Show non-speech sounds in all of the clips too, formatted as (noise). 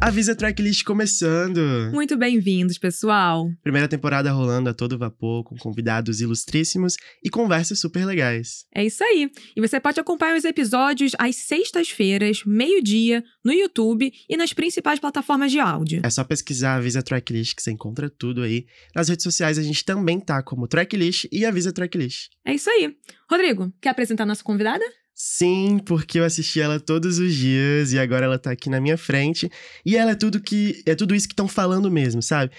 Avisa Tracklist começando! Muito bem-vindos, pessoal! Primeira temporada rolando a todo vapor, com convidados ilustríssimos e conversas super legais. É isso aí! E você pode acompanhar os episódios às sextas-feiras, meio-dia, no YouTube e nas principais plataformas de áudio. É só pesquisar Avisa Tracklist que você encontra tudo aí. Nas redes sociais a gente também tá como Tracklist e Avisa Tracklist. É isso aí! Rodrigo, quer apresentar nossa convidada? Sim, porque eu assisti ela todos os dias e agora ela tá aqui na minha frente. E ela é tudo que é tudo isso que estão falando mesmo, sabe?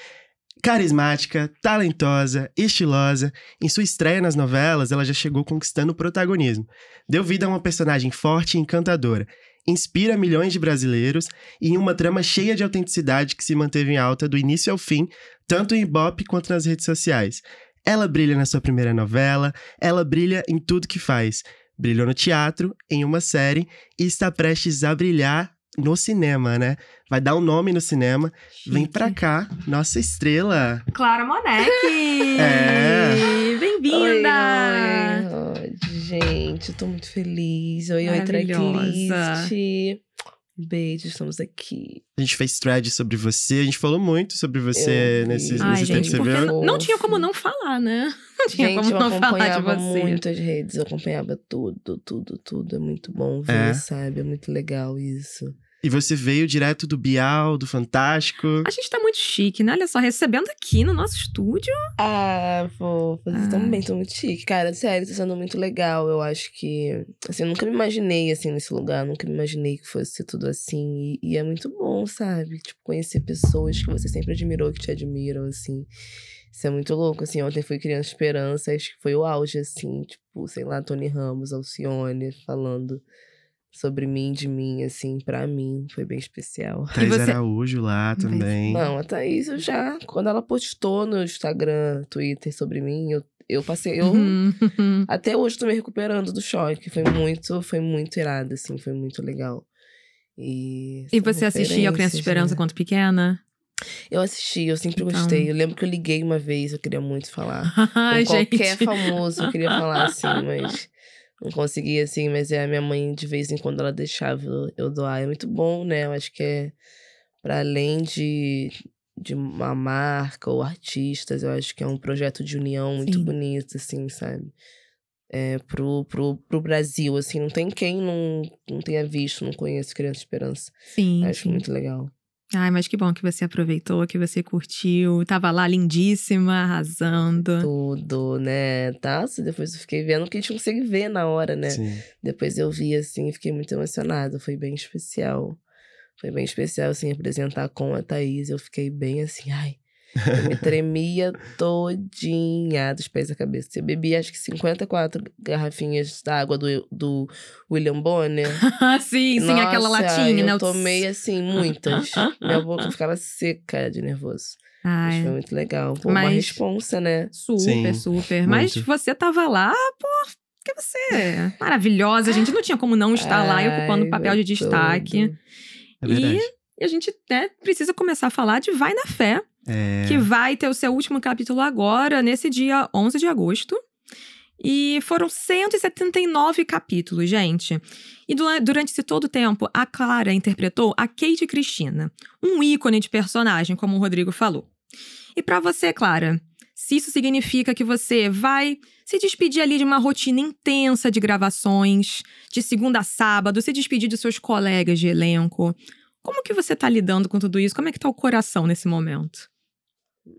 Carismática, talentosa, estilosa. Em sua estreia nas novelas, ela já chegou conquistando o protagonismo. Deu vida a uma personagem forte e encantadora. Inspira milhões de brasileiros e em uma trama cheia de autenticidade que se manteve em alta do início ao fim, tanto em Ibope quanto nas redes sociais. Ela brilha na sua primeira novela, ela brilha em tudo que faz. Brilhou no teatro, em uma série e está prestes a brilhar no cinema, né? Vai dar um nome no cinema. Chique. Vem pra cá, nossa estrela. Clara Monek! (laughs) é! Bem-vinda! Oi, oi, gente, eu tô muito feliz. Oi, oi, tracklist. Beijo, estamos aqui. A gente fez thread sobre você, a gente falou muito sobre você nesse, Ai, nesse gente, tempo que você viu. Não tinha como não falar, né? (laughs) Não tinha gente, como não falar de você. muito as redes, eu acompanhava tudo, tudo, tudo. É muito bom ver, É. sabe? É muito legal isso. E você veio direto do Bial, do Fantástico. A gente tá muito chique, né? Olha só, recebendo aqui no nosso estúdio. Ah, fofas, Ah. também tô muito chique. Cara, sério, tá sendo muito legal. Eu acho que. Assim, eu nunca me imaginei assim nesse lugar, nunca me imaginei que fosse ser tudo assim. E, e é muito bom, sabe? Tipo, conhecer pessoas que você sempre admirou, que te admiram, assim. Isso é muito louco, assim. Ontem fui Criança Esperança, acho que foi o auge, assim. Tipo, sei lá, Tony Ramos, Alcione, falando sobre mim, de mim, assim, pra mim. Foi bem especial. Thaís você- Araújo lá também. Não, a Thaís, eu já. Quando ela postou no Instagram, Twitter sobre mim, eu, eu passei. Eu, Uhum. (laughs) Até hoje tô me recuperando do choque. Foi muito, foi muito irado, assim, foi muito legal. E, E você assistia ao Criança referências, Esperança né? quando pequena? Eu assisti, eu sempre Então. gostei. Eu lembro que eu liguei uma vez, eu queria muito falar. (laughs) Ai, Com qualquer gente. famoso, eu queria falar assim, mas não conseguia assim. Mas é a minha mãe, de vez em quando, ela deixava eu- doar. É muito bom, né? Eu acho que é para além de, de uma marca ou artistas, eu acho que é um projeto de união muito Sim. bonito, assim, sabe? É, pro, pro, pro Brasil, assim, não tem quem não, não tenha visto, não conheça Criança Esperança. Sim, Acho sim. muito legal. Ai, mas que bom que você aproveitou, que você curtiu. Tava lá lindíssima, arrasando. Tudo, né? Tá? Depois eu fiquei vendo que a gente consegue ver na hora, né? Sim. Depois eu vi, assim, e fiquei muito emocionada. Foi bem especial. Foi bem especial, assim, apresentar com a Thaís. Eu fiquei bem assim, ai. Eu me tremia todinha dos pés à cabeça. Eu bebi, acho que 54 garrafinhas d'água do, do William Bonner. (laughs) sim, sim, aquela Nossa, latinha, né? Eu tomei, assim, muitas. Minha boca (laughs) ficava seca de nervoso. Mas Ai, foi muito legal. Pô, uma Mas- responsa, né? super, Sim, super. Mas muito. você tava lá, pô, porque você é maravilhosa. A gente não tinha como não estar lá e ocupando o Ai, papel de destaque. É verdade. E a gente né, precisa começar a falar de Vai na Fé, É. que vai ter o seu último capítulo agora, nesse dia 11 de agosto. E foram 179 capítulos, gente. E du- durante esse todo tempo, a Clara interpretou a Kate Cristina, um ícone de personagem, como o Rodrigo falou. E pra você, Clara, se isso significa que você vai se despedir ali de uma rotina intensa de gravações, de segunda a sábado, se despedir dos seus colegas de elenco, como que você tá lidando com tudo isso? Como é que tá o coração nesse momento?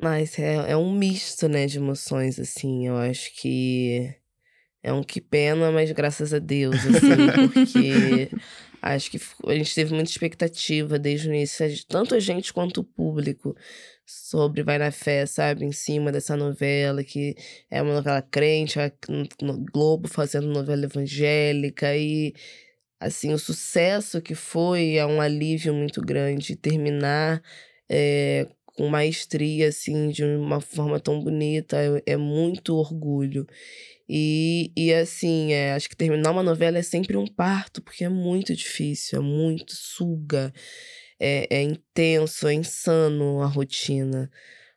Mas é, é um misto, né, de emoções, assim. Eu acho que é um que pena, mas graças a Deus, assim, porque (laughs) acho que a gente teve muita expectativa desde o início, tanto a gente quanto o público, sobre Vai na Fé, sabe? Em cima dessa novela, que é uma novela crente, no Globo fazendo novela evangélica e. Assim, o sucesso que foi é um alívio muito grande. Terminar é, com maestria, assim, de uma forma tão bonita, é, é muito orgulho. E, e assim, é, acho que terminar uma novela é sempre um parto, porque é muito difícil, é muito suga, é, é intenso, é insano a rotina.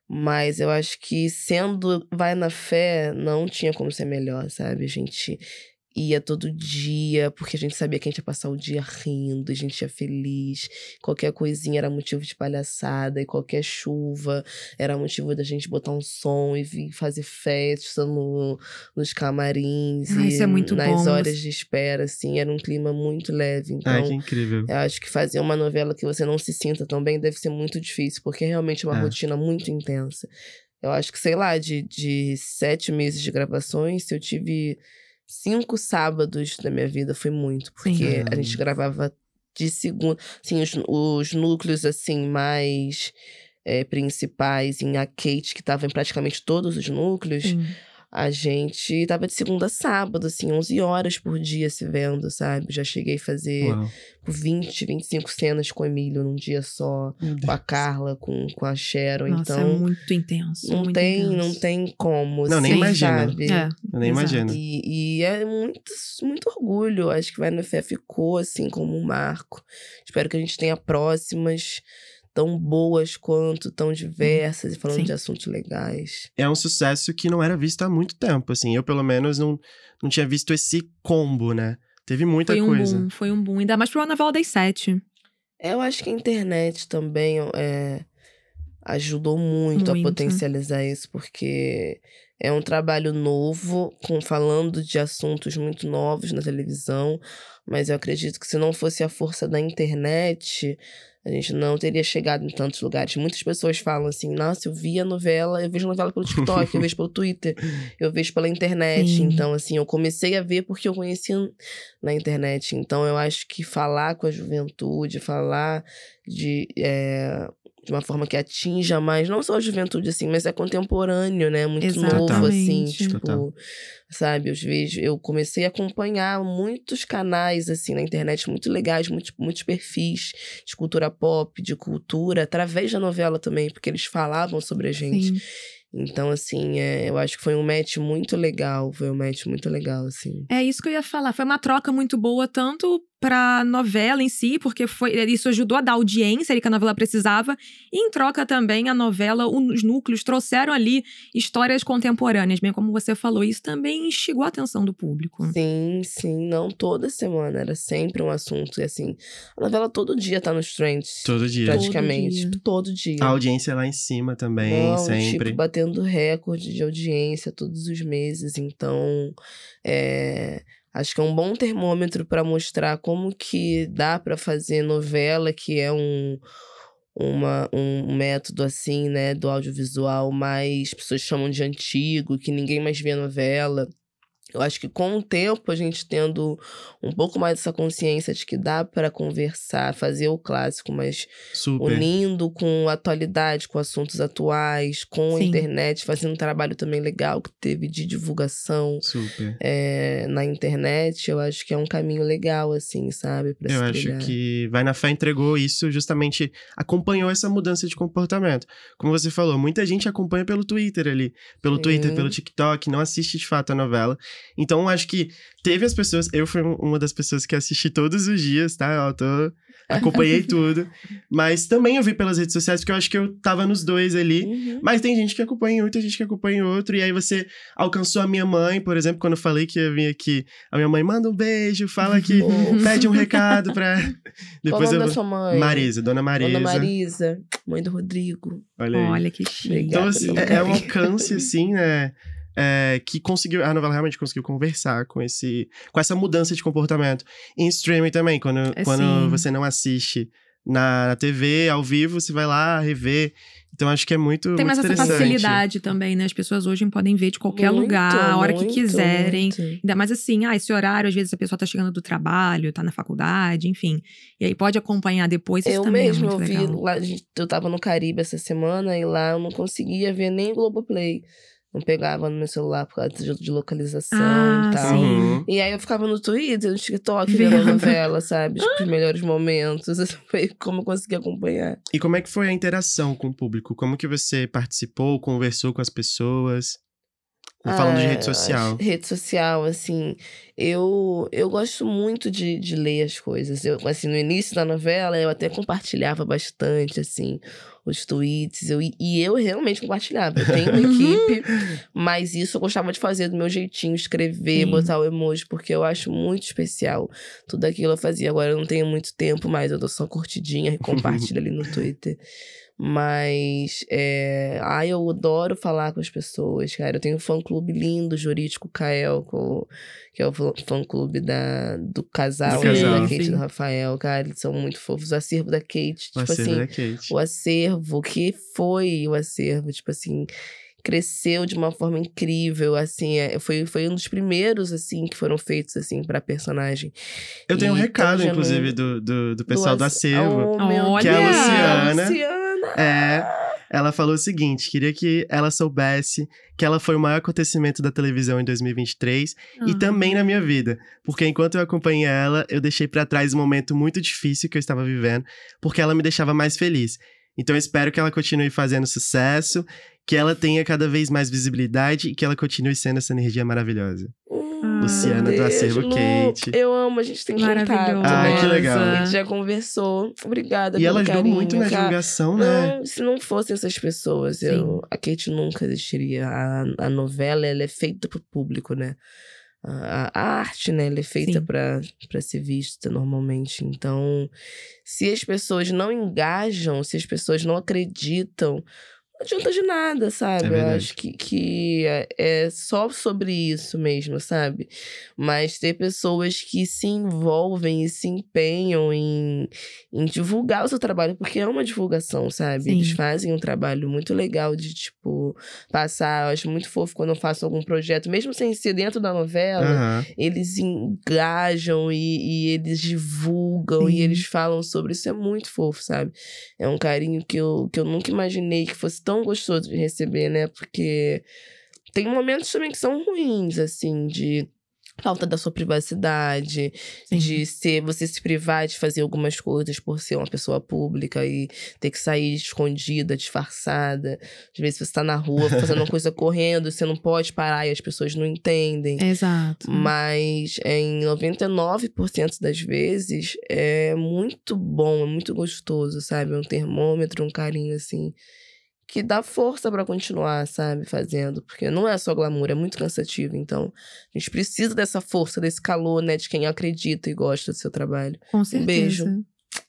Mas eu acho que sendo Vai na Fé, não tinha como ser melhor, sabe? A gente ia todo dia, porque a gente sabia que a gente ia passar o dia rindo, a gente ia feliz. Qualquer coisinha era motivo de palhaçada, e qualquer chuva era motivo da gente botar um som e vir fazer festa no, nos camarins. Ah, e isso é muito nas bom. horas de espera, assim, era um clima muito leve. Então, Ai, que incrível. eu acho que fazer uma novela que você não se sinta tão bem deve ser muito difícil, porque é realmente uma É. rotina muito intensa. Eu acho que, sei lá, de, de sete meses de gravações, se eu tive cinco sábados da minha vida, foi muito. Porque Sim. a gente gravava de segunda. Assim, os, os núcleos, assim, mais eh, principais, em a Kate, que tava em praticamente todos os núcleos, Sim. A gente tava de segunda a sábado, assim, 11 horas por dia se vendo, sabe? Já cheguei a fazer Uau. por 20, 25 cenas com o Emílio num dia só, com a. Carla, com, com a Sharon. Nossa, é então, muito intenso. não muito tem, intenso. não tem como. Não, nem assim, imagina. sabe? É, Eu nem exato. imagino. E, e é muito, muito orgulho. Acho que Vai no Fé ficou assim como um marco. Espero que a gente tenha próximas tão boas quanto, tão diversas e falando Sim. de assuntos legais. É um sucesso que não era visto há muito tempo, assim. Eu, pelo menos, não, não tinha visto esse combo, né? Teve muita Foi um coisa. boom, foi um boom. Ainda mais pra uma novela das sete. Eu acho que a internet também é, ajudou muito, a Muito. potencializar isso, porque é um trabalho novo, com falando de assuntos muito novos na televisão, mas eu acredito que se não fosse a força da internet, a gente não teria chegado em tantos lugares. Muitas pessoas falam assim: nossa, eu vi a novela, eu vejo novela pelo TikTok, eu vejo pelo (laughs) Twitter, eu vejo pela internet. Então, assim, eu comecei a ver porque eu conhecia na internet. Então, eu acho que falar com a juventude, falar de. eh, de uma forma que atinja mais, não só a juventude, assim, mas é contemporâneo, né? Muito novo, assim, Exatamente. tipo, Total. sabe? Eu vejo, eu comecei a acompanhar muitos canais, assim, na internet, muito legais, muitos, muitos perfis de cultura pop, de cultura, através da novela também, porque eles falavam sobre a gente. Sim. Então, assim, é, eu acho que foi um match muito legal, foi um match muito legal, assim. É isso que eu ia falar. Foi uma troca muito boa, tanto pra novela em si, porque foi isso ajudou a dar audiência ali que a novela precisava, e em troca também a novela, os núcleos trouxeram ali histórias contemporâneas, bem como você falou, isso também instigou a atenção do público. Sim, sim, não toda semana, era sempre um assunto, e assim, a novela todo dia tá nos trends, Todo dia. praticamente, dia. tipo, todo dia. A audiência lá em cima também, Não, sempre. Tipo, batendo recorde de audiência todos os meses. Então, é, acho que é um bom termômetro para mostrar como que dá para fazer novela, que é um, uma, um método assim, né, do audiovisual mais pessoas chamam de antigo, que ninguém mais vê novela. Eu acho que com o tempo, a gente tendo um pouco mais dessa consciência de que dá para conversar, fazer o clássico, mas Super. unindo com a atualidade, com assuntos atuais, com a internet, fazendo um trabalho também legal que teve de divulgação Super. é, na internet, eu acho que é um caminho legal, assim, sabe? Pra Eu acho trilhar. que Vai na Fé entregou isso, justamente acompanhou essa mudança de comportamento. Como você falou, muita gente acompanha pelo Twitter ali, pelo Twitter, Sim. pelo TikTok, não assiste de fato a novela. Então, eu acho que teve as pessoas. Eu fui um- uma das pessoas que assisti todos os dias, tá? Eu tô, (laughs) acompanhei tudo. Mas também eu vi pelas redes sociais, porque eu acho que eu tava nos dois ali. Uhum. Mas tem gente que acompanha um, tem gente que acompanha outro. E aí você alcançou a minha mãe, por exemplo, quando eu falei que ia vir aqui. A minha mãe manda um beijo, fala que. Fofo. pede um recado pra. (laughs) Qual o Depois nome eu da sua mãe? Marisa, Dona Marisa. Dona Marisa, mãe do Rodrigo. Olha aí. Olha que chique. Então, assim, é, é um alcance, assim, né? É, que conseguiu. A novela realmente conseguiu conversar com esse. com essa mudança de comportamento. Em streaming também, quando, É, quando sim. você não assiste na, na TV, ao vivo, você vai lá rever. Então acho que é muito. Tem mais muito essa facilidade também, né? As pessoas hoje podem ver de qualquer Muito, lugar, a hora que muito, quiserem. muito. Ainda mais assim, ah, esse horário, às vezes a pessoa tá chegando do trabalho, tá na faculdade, enfim. E aí pode acompanhar depois, isso Eu também mesmo, é eu muito vi, legal. lá, eu tava no Caribe essa semana e lá eu não conseguia ver nem Globoplay. Não pegava no meu celular por causa de, de localização Ah, e tal. sim. Uhum. E aí eu ficava no Twitter, no TikTok, Vendo. a novela, (laughs) sabe? Tipo, os melhores momentos. (laughs) Assim, Foi como eu consegui acompanhar. E como é que foi a interação com o público? Como que você participou, conversou com as pessoas? Falando de Ah, rede social. Rede social, assim. eu, eu gosto muito de, de ler as coisas. Eu, assim, no início da novela, eu até compartilhava bastante, assim, os tweets. Eu, e eu realmente compartilhava. Eu tenho uma equipe, mas isso eu gostava de fazer do meu jeitinho, escrever, Sim. botar o emoji, porque eu acho muito especial. Tudo aquilo eu fazia. Agora eu não tenho muito tempo mais, eu dou só curtidinha e compartilho ali no Twitter. Mas, é... ai, eu adoro falar com as pessoas, cara. Eu tenho um fã-clube lindo, jurídico Kael, que é o fã- fã-clube da... do casal, Do né, casal. da Kate e do Rafael, cara. Eles são muito fofos. O acervo da Kate, O tipo assim, Kate. o acervo, o que foi o acervo, tipo assim, cresceu de uma forma incrível, assim, é, foi, foi um dos primeiros, assim, que foram feitos, assim, pra personagem. Eu tenho um E recado, então já inclusive, do, do, do pessoal do ace- acervo. Oh, Que é a Luciana. Luciana. É, ela falou o seguinte: queria que ela soubesse que ela foi o maior acontecimento da televisão em 2023 e Ah. também na minha vida. Porque enquanto eu acompanhei ela, eu deixei pra trás um momento muito difícil que eu estava vivendo, porque ela me deixava mais feliz. Então eu espero que ela continue fazendo sucesso, que ela tenha cada vez mais visibilidade e que ela continue sendo essa energia maravilhosa. Luciana do Acervo Lu, Kate. Eu amo, a gente tem contato. Ai, que legal. A gente já conversou. Obrigada E pelo ela ajudou carinho, muito na cara. divulgação, né? Não, se não fossem essas pessoas, eu, a Kate nunca existiria. A, a novela, ela é feita pro público, né? A, a arte, né? Ela é feita pra ser vista normalmente. Então, se as pessoas não engajam, se as pessoas não acreditam, adianta de nada, sabe? É Eu acho que, que é- é só sobre isso mesmo, sabe? Mas ter pessoas que se envolvem e se empenham em, em divulgar o seu trabalho, porque é uma divulgação, sabe? Sim. Eles fazem um trabalho muito legal de, tipo, passar. Eu acho muito fofo quando eu faço algum projeto, mesmo sem ser dentro da novela, Aham. eles engajam e, e eles divulgam Sim. e eles falam sobre isso. É muito fofo, sabe? É um carinho que eu, que eu nunca imaginei que fosse tão gostoso de receber, né? Porque tem momentos também que são ruins, assim, de falta da sua privacidade, Sim. de ser você se privar de fazer algumas coisas por ser uma pessoa pública e ter que sair escondida, disfarçada. Às vezes você tá na rua fazendo uma coisa (laughs) correndo, você não pode parar e as pessoas não entendem. Exato. Mas em 99% das vezes é muito bom, é muito gostoso, sabe? É um termômetro, um carinho assim que dá força pra continuar, sabe, fazendo, porque não é só glamour, é muito cansativo, então a gente precisa dessa força, desse calor, né, de quem acredita e gosta do seu trabalho. Com certeza. beijo.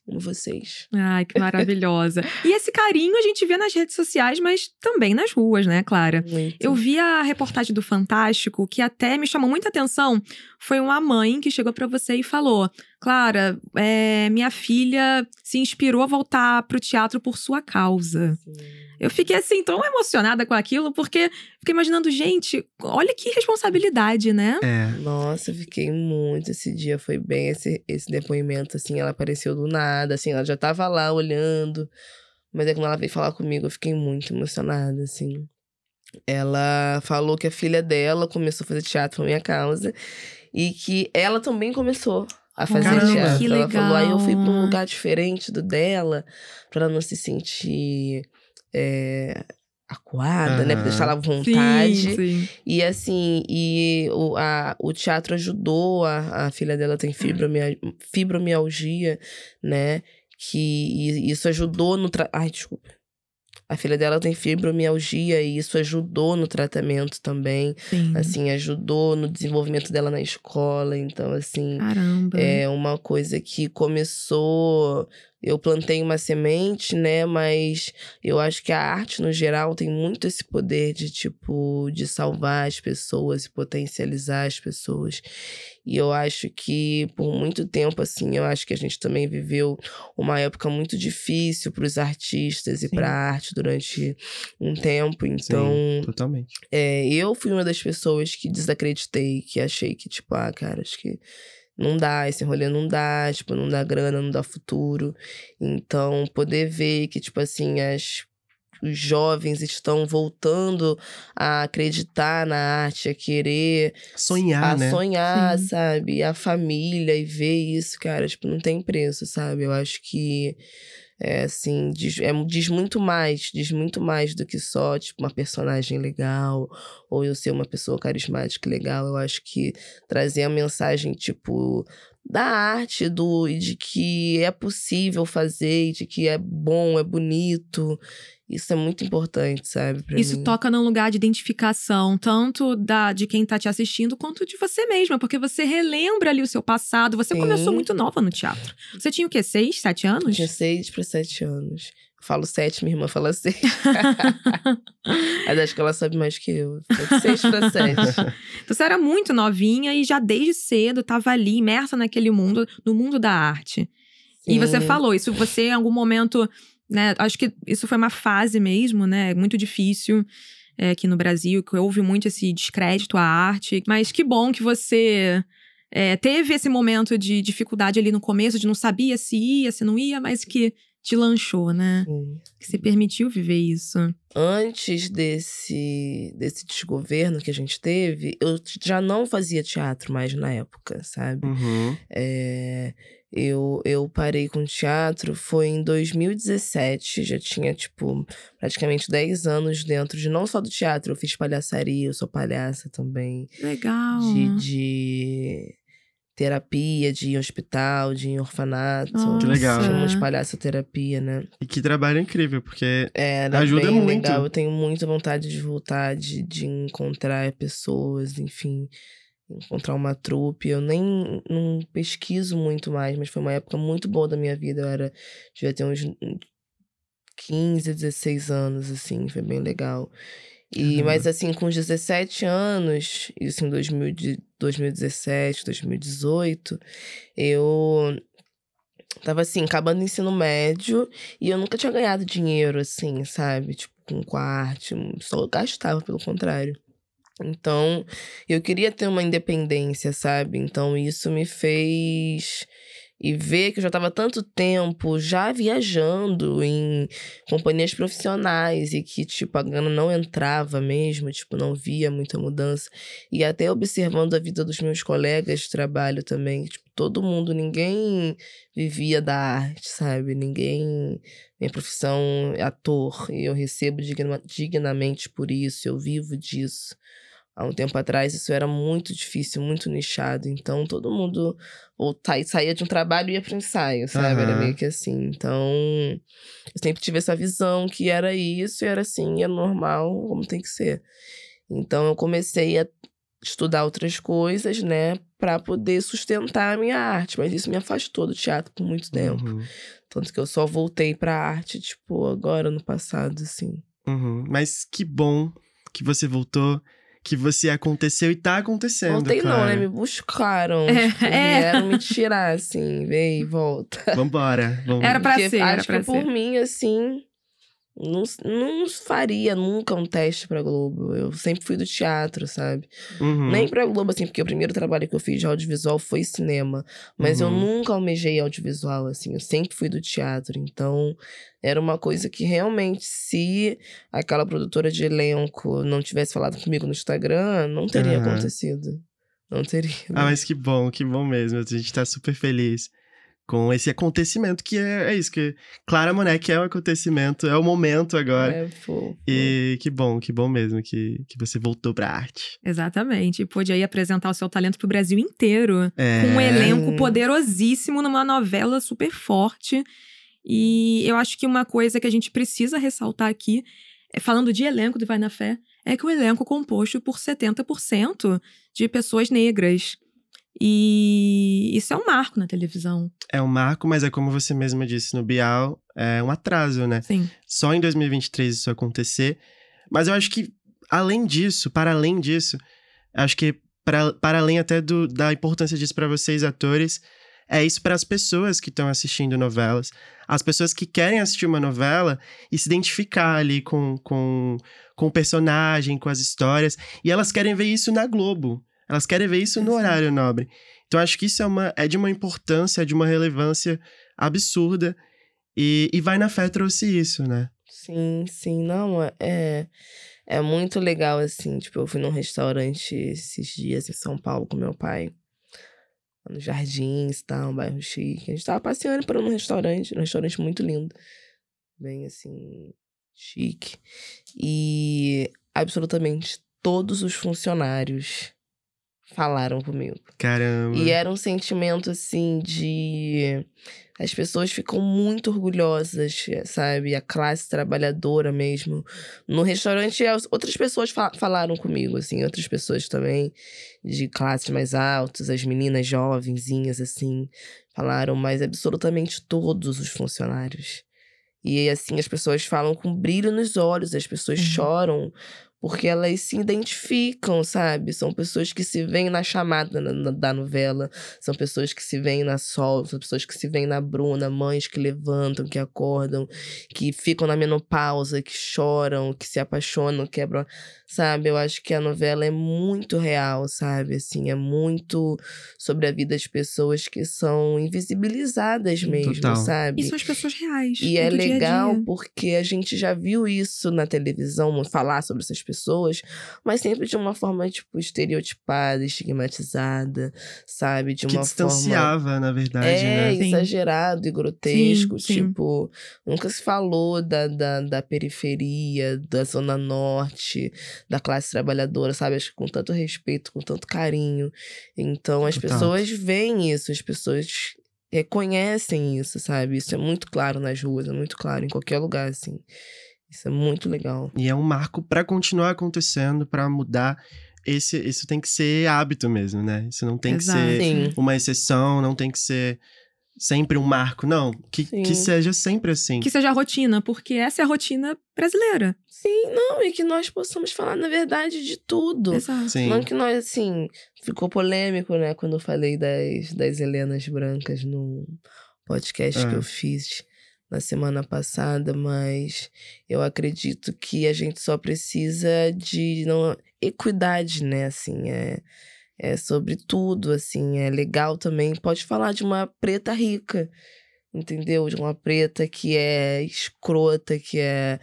Amo vocês. Ai, que maravilhosa. (laughs) e esse carinho a gente vê nas redes sociais, mas também nas ruas, né, Clara? Muito. Eu vi a reportagem do Fantástico, que até me chamou muita atenção. Foi uma mãe que chegou pra você e falou: Clara, é, minha filha se inspirou a voltar pro teatro por sua causa. Eu fiquei assim, tão emocionada com aquilo, porque fiquei imaginando, gente, olha que responsabilidade, né? É. Nossa, fiquei muito. Esse dia foi bem esse, esse depoimento, assim. Ela apareceu do nada, assim. Ela já tava lá olhando. Mas aí quando ela veio falar comigo, eu fiquei muito emocionada, assim. Ela falou que a filha dela começou a fazer teatro por minha causa. E que ela também começou a fazer Caramba. teatro. Que ela falou, aí eu fui pra um legal. lugar diferente do dela, pra ela não se sentir... é, acuada, né? Pra deixar ela à vontade. Sim, sim. E assim, e o, a, o teatro ajudou, a, a filha dela tem fibromia, fibromialgia, né? Que e isso ajudou no. Tra... Ai, desculpa. A filha dela tem fibromialgia e isso ajudou no tratamento também. sim. Assim, ajudou no desenvolvimento dela na escola. Então, assim, Caramba. é uma coisa que começou. Eu plantei uma semente, né? Mas eu acho que a arte, no geral, tem muito esse poder de, tipo, de salvar as pessoas e potencializar as pessoas. E eu acho que, por muito tempo, assim, eu acho que a gente também viveu uma época muito difícil para os artistas e Sim. para a arte durante um tempo. Então, Totalmente. é, eu fui uma das pessoas que desacreditei, que achei que, tipo, ah, cara, acho que não dá, esse rolê não dá, tipo, não dá grana, não dá futuro. Então, poder ver que, tipo assim, as, os jovens estão voltando a acreditar na arte, a querer, Sonhar, a né? sonhar, Sim. sabe? A família e ver isso, cara, tipo, não tem preço, sabe? Eu acho que É assim, diz, é, diz muito mais, diz muito mais do que só, tipo, uma personagem legal, ou eu ser uma pessoa carismática e legal. Eu acho que trazer a mensagem, tipo, da arte, do e de que é possível fazer, de que é bom, é bonito. Isso é muito importante, sabe? Isso mim. toca num lugar de identificação, tanto da de quem tá te assistindo, quanto de você mesma, porque você relembra ali o seu passado. Você Sim. começou muito nova no teatro. Você tinha o quê? Seis, sete anos? tinha seis para sete anos. Eu falo sete, minha irmã fala seis. (laughs) (laughs) Mas acho que ela sabe mais que eu. Seis para sete. (laughs) Então você era muito novinha e já desde cedo tava ali, imersa naquele mundo, no mundo da arte. Sim. E você falou, isso você em algum momento né? Acho que isso foi uma fase mesmo, né? Muito difícil é, aqui no Brasil, que houve muito esse descrédito à arte. Mas que bom que você é, teve esse momento de dificuldade ali no começo, de não sabia se ia, se não ia, mas que te lanchou, né? Sim. Que se permitiu viver isso. Antes desse, desse desgoverno que a gente teve, eu já não fazia teatro mais na época, sabe? Uhum. É, eu, eu parei com teatro foi em 2017, já tinha, tipo, praticamente 10 anos dentro de não só do teatro, eu fiz palhaçaria, eu sou palhaça também. Legal. De, de terapia, de ir hospital, de ir em orfanato. Nossa. Que legal. Chamamos palhaço-terapia, né? E que trabalho incrível, porque é, ajuda bem muito. Legal. Eu tenho muita vontade de voltar, de, de encontrar pessoas, enfim encontrar uma trupe. Eu nem não pesquiso muito mais, mas foi uma época muito boa da minha vida. Eu era, devia ter uns 15, 16 anos, assim, foi bem legal. E, uhum. Mas assim, com 17 anos, isso em 2000, 2017, 2018, eu tava assim, acabando o ensino médio e eu nunca tinha ganhado dinheiro, assim, sabe? Tipo, com arte, só gastava, pelo contrário. Então, eu queria ter uma independência, sabe? Então, isso me fez e ver que eu já estava tanto tempo já viajando em companhias profissionais e que, tipo, a grana não entrava mesmo, tipo, não via muita mudança. E até observando a vida dos meus colegas de trabalho também, tipo, todo mundo, ninguém vivia da arte, sabe? Ninguém. Minha profissão é ator e eu recebo dignamente por isso, eu vivo disso há um tempo atrás isso era muito difícil, muito nichado. Então todo mundo ou saía de um trabalho e ia para um ensaio, sabe? Uhum. Era meio que assim. Então eu sempre tive essa visão que era isso, e era assim, é normal, como tem que ser. Então eu comecei a estudar outras coisas, né, para poder sustentar a minha arte, mas isso me afastou do teatro por muito tempo. Uhum. Tanto que eu só voltei pra arte, tipo, agora no passado, assim. Uhum. Mas que bom que você voltou que você aconteceu e tá acontecendo. Voltei claro. não, né? Me buscaram. (laughs) É, tipo, é. Vieram me tirar, assim, vem e volta. Vambora. Vamos. Era pra Porque ser, acho era pra que ser. por mim, assim, não, não faria nunca um teste pra Globo. Eu sempre fui do teatro, sabe? Uhum. Nem pra Globo, assim, porque o primeiro trabalho que eu fiz de audiovisual foi cinema. Mas uhum. eu nunca almejei audiovisual, assim. Eu sempre fui do teatro. Então, era uma coisa que realmente, se aquela produtora de elenco não tivesse falado comigo no Instagram, não teria uhum. acontecido. Não teria. Né? Ah, mas que bom, que bom mesmo. A gente tá super feliz com esse acontecimento que é, é isso, que Clara Monet é o acontecimento, é o momento agora. É, pô, E que bom, que bom mesmo que, que você voltou pra arte. Exatamente, e pôde aí apresentar o seu talento pro Brasil inteiro, é... com um elenco poderosíssimo numa novela super forte. E eu acho que uma coisa que a gente precisa ressaltar aqui, é, falando de elenco do Vai na Fé, é que o elenco é composto por 70% de pessoas negras. E isso é um marco na televisão. É um marco, mas é como você mesma disse no Bial, é um atraso, né? Sim. Só em 2023 isso acontecer. Mas eu acho que, além disso, para além disso, acho que para, para além até do, da importância disso para vocês, atores, é isso para as pessoas que estão assistindo novelas. As pessoas que querem assistir uma novela e se identificar ali com, com, com o personagem, com as histórias. E elas querem ver isso na Globo. Elas querem ver isso no horário nobre. Então, acho que isso é, uma, é de uma importância, é de uma relevância absurda. E, e Vai na Fé trouxe isso, né? Sim, sim. Não, é, é muito legal, assim. Tipo, eu fui num restaurante esses dias em São Paulo com meu pai. nos jardins e tal, um bairro chique. A gente tava passeando para um restaurante, um restaurante muito lindo. Bem assim, chique. E absolutamente todos os funcionários falaram comigo. Caramba. E era um sentimento assim de. As pessoas ficam muito orgulhosas, sabe? A classe trabalhadora mesmo. No restaurante, outras pessoas fa falaram comigo, assim, outras pessoas também, de classes mais altas, as meninas jovenzinhas, assim, falaram, mas absolutamente todos os funcionários. E assim, as pessoas falam com brilho nos olhos, as pessoas uhum. choram porque elas se identificam, sabe? São pessoas que se veem na chamada na, na, da novela, são pessoas que se veem na Sol, são pessoas que se veem na Bruna, mães que levantam, que acordam, que ficam na menopausa, que choram, que se apaixonam, quebram, sabe? Eu acho que a novela é muito real, sabe? Assim, é muito sobre a vida das pessoas que são invisibilizadas mesmo, Total. sabe? E são as pessoas reais. E é legal dia -dia. porque a gente já viu isso na televisão, falar sobre essas pessoas pessoas, mas sempre de uma forma, tipo, estereotipada, estigmatizada, sabe? De que uma distanciava, forma. na verdade, é, né? exagerado e grotesco. Sim, sim. tipo, nunca se falou da, da, da periferia, da Zona Norte, da classe trabalhadora, sabe? Acho que com tanto respeito, com tanto carinho. Então, as Total. pessoas veem isso, as pessoas reconhecem isso, sabe? Isso é muito claro nas ruas, é muito claro em qualquer lugar, assim. Isso é muito legal. E é um marco para continuar acontecendo, para mudar. Esse, isso tem que ser hábito mesmo, né? Isso não tem Exato. que ser Sim. uma exceção, não tem que ser sempre um marco. Não, que, Sim. que seja sempre assim. Que seja a rotina, porque essa é a rotina brasileira. Sim, não, e que nós possamos falar, na verdade, de tudo. Exato. Sim. Não que nós, assim, ficou polêmico, né, quando eu falei das, das Helenas Brancas no podcast É. que eu fiz na semana passada, mas eu acredito que a gente só precisa de não, equidade, né, assim, é, é sobre tudo, assim, é legal também, pode falar de uma preta rica, entendeu? De uma preta que é escrota, que é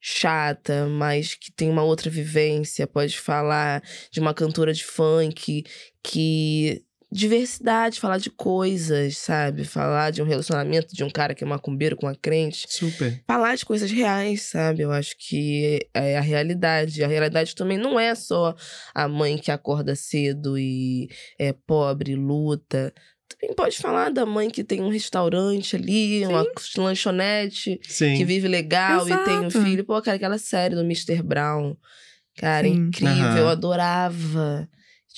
chata, mas que tem uma outra vivência, pode falar de uma cantora de funk que diversidade, falar de coisas, sabe? Falar de um relacionamento de um cara que é macumbeiro com uma crente. Super. Falar de coisas reais, sabe? Eu acho que é a realidade. A realidade também não é só a mãe que acorda cedo e é pobre, luta. Também pode falar da mãe que tem um restaurante ali, uma lanchonete, Sim. que vive legal e tem um Exato. filho. Pô, cara, aquela série do Mr. Brown. Cara, Sim. incrível. Aham. Eu adorava.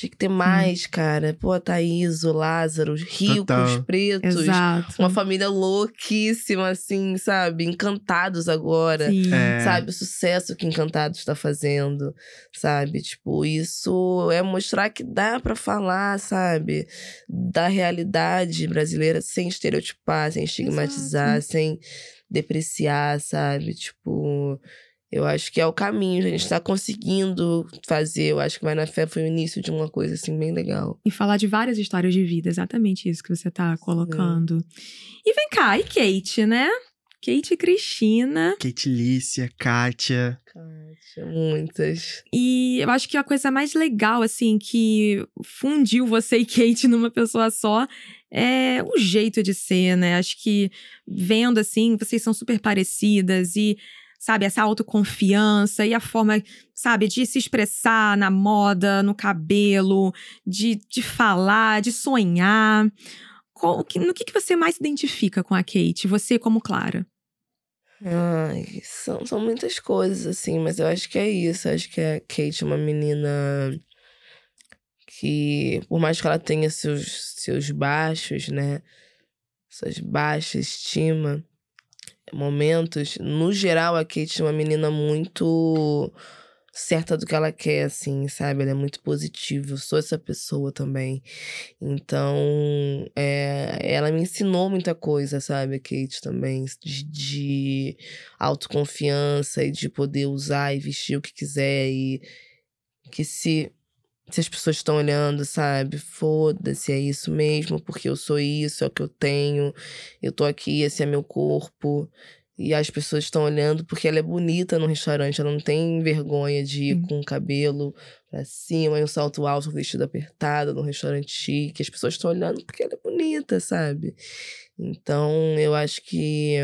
Tinha que ter mais, cara. Pô, a Thaís, o Lázaro, os ricos, Total. pretos. Exato. Uma família louquíssima, assim, sabe? Encantados agora. É. Sabe, o sucesso que Encantados está fazendo, sabe? Tipo, isso é mostrar que dá pra falar, sabe? Da realidade brasileira sem estereotipar, sem estigmatizar, sem depreciar, sabe? Tipo, eu acho que é o caminho, a gente tá conseguindo fazer. Eu acho que Vai na Fé foi o início de uma coisa, assim, bem legal. E falar de várias histórias de vida, exatamente isso que você tá colocando. E vem cá, e Kate, né? Kate e Cristina. Kate Lícia, Kátia. Kátia, muitas. E eu acho que a coisa mais legal, assim, que fundiu você e Kate numa pessoa só é o jeito de ser, né? Acho que vendo, assim, vocês são super parecidas e, sabe, essa autoconfiança e a forma, sabe, de se expressar na moda, no cabelo, de, de falar, de sonhar. Qual- no que, que você mais identifica com a Kate? Você como Clara? Ai, são, são muitas coisas, assim, mas eu acho que é isso. Eu acho que a Kate é uma menina que, por mais que ela tenha seus, seus baixos, né? Suas baixa estima, momentos, no geral, a Kate é uma menina muito certa do que ela quer, assim, sabe? Ela é muito positiva. Eu sou essa pessoa também. Então, é, ela me ensinou muita coisa, sabe? A Kate também, de, de autoconfiança e de poder usar e vestir o que quiser e que se se as pessoas estão olhando, sabe? Foda-se, é isso mesmo, porque eu sou isso, é o que eu tenho. Eu tô aqui, esse é meu corpo. E as pessoas estão olhando porque ela é bonita no restaurante, ela não tem vergonha de ir Sim. com o cabelo pra cima e um salto alto, um vestido apertado num restaurante chique. As pessoas estão olhando porque ela é bonita, sabe? Então, eu acho que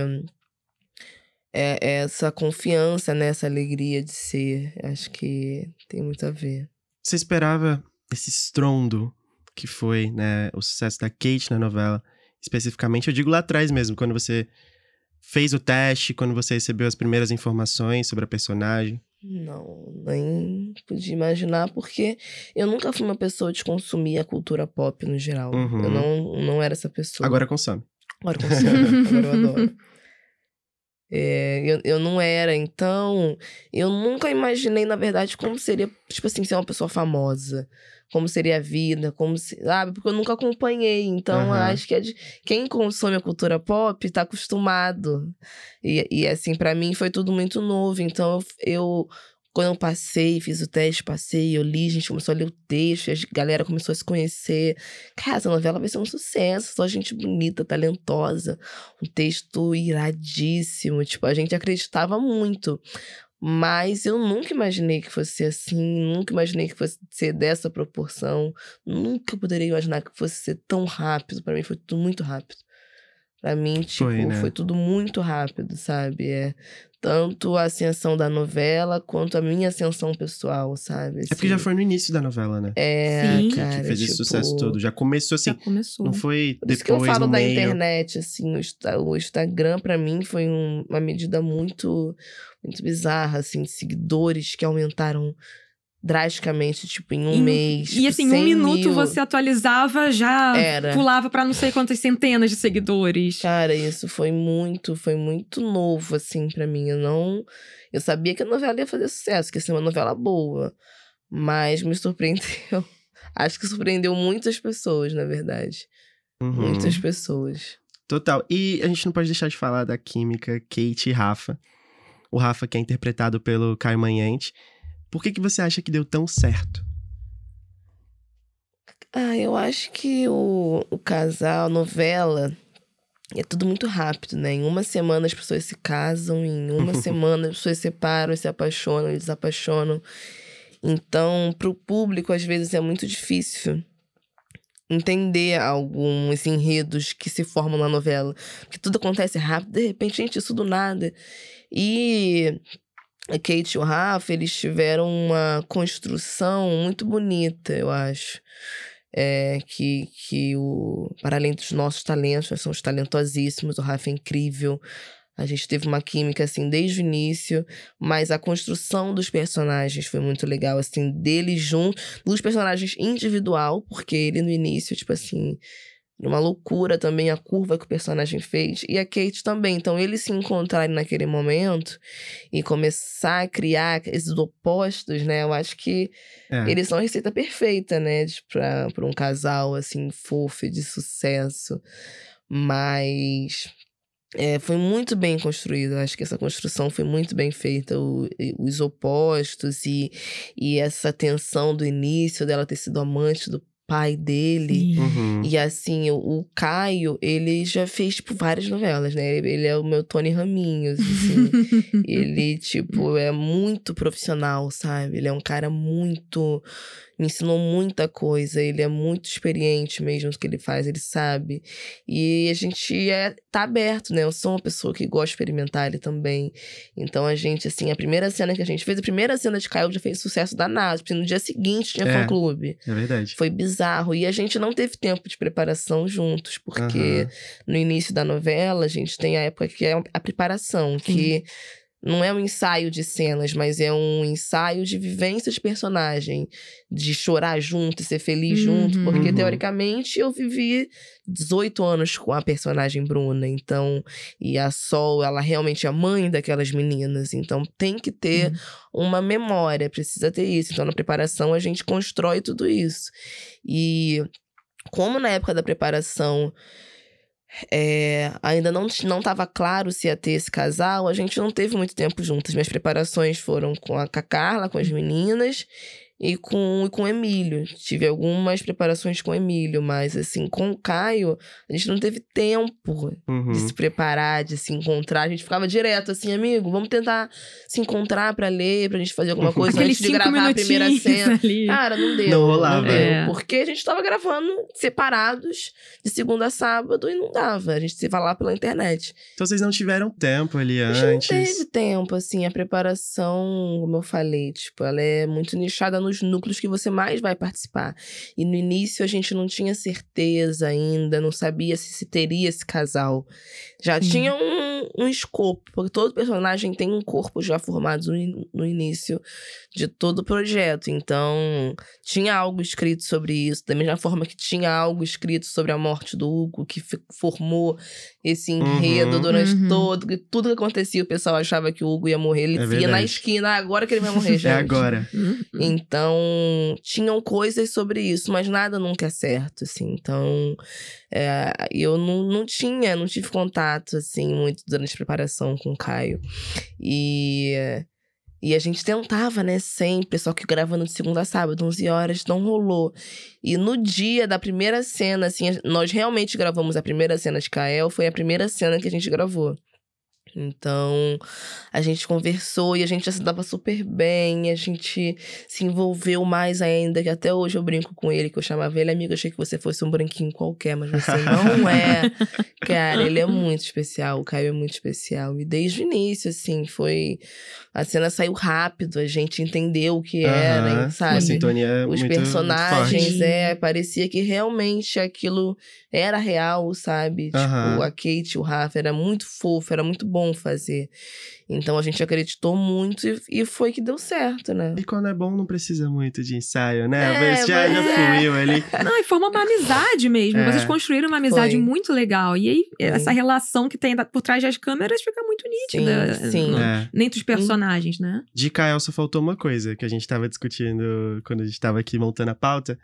é, é essa confiança, né? Essa alegria de ser, acho que tem muito a ver. Você esperava esse estrondo que foi, né, o sucesso da Kate na novela, especificamente? Eu digo lá atrás mesmo, quando você fez o teste, quando você recebeu as primeiras informações sobre a personagem. Não, nem podia imaginar, porque eu nunca fui uma pessoa de consumir a cultura pop no geral. Uhum. Eu não, não era essa pessoa. Agora consome. Agora eu consumo, agora eu adoro. (laughs) É, eu, eu não era, então eu nunca imaginei, na verdade, como seria, tipo assim, ser uma pessoa famosa. Como seria a vida, como se, sabe? Porque eu nunca acompanhei. Então, eu Aham. acho que é de, quem consome a cultura pop tá acostumado. E, e assim, pra mim foi tudo muito novo. Então, eu, eu quando eu passei, fiz o teste, passei, eu li, a gente começou a ler o texto, a galera começou a se conhecer. Cara, essa novela vai ser um sucesso, só gente bonita, talentosa, um texto iradíssimo. Tipo, a gente acreditava muito. Mas eu nunca imaginei que fosse assim, nunca imaginei que fosse ser dessa proporção, nunca poderia imaginar que fosse ser tão rápido. Pra mim foi tudo muito rápido. Pra mim, tipo, Foi, foi, né? tudo muito rápido, sabe? É tanto a ascensão da novela quanto a minha ascensão pessoal, sabe? É porque já Assim, foi no início da novela, né? É, Sim. Que- cara, que fez esse tipo, sucesso todo. Já começou assim. Já começou. Não foi Por isso que eu depois falo da meio. internet, assim, o, Insta- o Instagram pra mim foi um- uma medida muito, muito bizarra, assim, de seguidores que aumentaram drasticamente, tipo, em um Em- mês. E assim, tipo, um 100 minuto mil. você atualizava, já Era. pulava pra não sei quantas centenas de seguidores. Cara, isso foi muito, foi muito novo, assim, pra mim. Eu não. Eu sabia que a novela ia fazer sucesso, que ia ser uma novela boa. Mas me surpreendeu. (laughs) Acho que surpreendeu muitas pessoas, na verdade. Uhum. Muitas pessoas. Total. E a gente não pode deixar de falar da química Kate e Rafa. O Rafa que é interpretado pelo Caio Manhante. Por que, que você acha que deu tão certo? Ah, eu acho que o, o casal, a novela, é tudo muito rápido, né? Em uma semana as pessoas se casam, em uma (laughs) semana as pessoas se separam, se apaixonam e desapaixonam. Então, pro público, às vezes é muito difícil entender alguns enredos que se formam na novela. Porque tudo acontece rápido, de repente, gente, isso do nada. E a Kate e o Rafa, eles tiveram uma construção muito bonita, eu acho. É, que, que o, para além dos nossos talentos, nós somos talentosíssimos, o Rafa é incrível. A gente teve uma química, assim, desde o início, mas a construção dos personagens foi muito legal, assim, deles juntos, dos personagens individual, porque ele no início, tipo assim, uma loucura também a curva que o personagem fez, e a Kate também. Então, eles se encontrarem naquele momento e começar a criar esses opostos, né? Eu acho que É. eles são a receita perfeita, né? pra um casal, assim, fofo de sucesso. Mas é, foi muito bem construído. Eu acho que essa construção foi muito bem feita. O- os opostos e, e essa tensão do início dela ter sido amante do pai dele. Uhum. E assim, o, o Caio, ele já fez, tipo, várias novelas, né? Ele, ele é o meu Tony Raminhos, assim. (laughs) ele, tipo, é muito profissional, sabe? Ele é um cara muito. Me ensinou muita coisa. Ele é muito experiente mesmo no que ele faz, ele sabe. E a gente é, tá aberto, né? Eu sou uma pessoa que gosta de experimentar ele também. Então a gente, assim, a primeira cena que a gente fez, a primeira cena de Caio já fez sucesso danado. Porque no dia seguinte tinha É. fã-clube. É verdade. Foi bizarro. E a gente não teve tempo de preparação juntos, porque Aham. no início da novela a gente tem a época que é a preparação, que não é um ensaio de cenas, mas é um ensaio de vivência de personagem, de chorar junto e ser feliz junto, Uhum. porque Uhum. teoricamente eu vivi 18 anos com a personagem Bruna, então, e a Sol, ela realmente é a mãe daquelas meninas, então tem que ter uma memória, precisa ter isso. Então, na preparação, a gente constrói tudo isso. E como na época da preparação é, ainda não não estava claro se ia ter esse casal, a gente não teve muito tempo juntas. Minhas preparações foram com a com a Carla, com as meninas. E com, e com o Emílio. Tive algumas preparações com o Emílio, mas assim, com o Caio, a gente não teve tempo Uhum. de se preparar, de se encontrar. A gente ficava direto assim, amigo, vamos tentar se encontrar pra ler, pra gente fazer alguma coisa Aqueles antes de gravar a primeira cena. (laughs) ali. Cara, não deu. Não rolava. deu, É. Porque a gente tava gravando separados de segunda a sábado e não dava. A gente se falar pela internet. Então vocês não tiveram tempo ali A gente não antes. teve tempo, assim, a preparação, como eu falei, tipo, ela é muito nichada nos núcleos que você mais vai participar. E no início a gente não tinha certeza ainda, não sabia se, se teria esse casal. Já Sim. tinha um, um escopo, porque todo personagem tem um corpo já formado no, no início de todo o projeto. Então, tinha algo escrito sobre isso, da mesma forma que tinha algo escrito sobre a morte do Hugo, que formou esse enredo Uhum. durante Uhum. todo. que Tudo que acontecia, o pessoal achava que o Hugo ia morrer. Ele É via na esquina, "Ah, agora que ele vai morrer, (laughs) gente. É agora. Uhum. Então, tinham coisas sobre isso, mas nada nunca é certo, assim. Então, é, eu não, não tinha, não tive contato, assim, muito durante a preparação com o Caio. E, e a gente tentava, né, sempre, só que gravando de segunda a sábado, 11 horas, não rolou. E no dia da primeira cena, assim, nós realmente gravamos a primeira cena de Kael, foi a primeira cena que a gente gravou. Então, a gente conversou e a gente já se dava super bem, a gente se envolveu mais ainda, que até hoje eu brinco com ele, que eu chamava ele amigo, achei que você fosse um branquinho qualquer, mas você não (laughs) é. Cara, ele é muito especial, o Caio é muito especial. E desde o início, assim, foi. A cena saiu rápido, a gente entendeu o que era, Aham, hein, Uma sabe? sintonia Os muito personagens, é, parecia que realmente aquilo era real, sabe? Aham. Tipo, a Kate, o Rafa, era muito fofo, era muito bom fazer. Então a gente acreditou muito e, e foi que deu certo, né? E quando é bom, não precisa muito de ensaio, né? É, Mas já, já é. fluiu ali. (laughs) Não, e formou uma amizade mesmo. É. Vocês construíram uma amizade Foi. muito legal. E aí, Foi. essa relação que tem por trás das câmeras fica muito nítida. Sim, sim. no- É. Entre os personagens, né? De Kael só faltou uma coisa que a gente tava discutindo quando a gente tava aqui montando a pauta.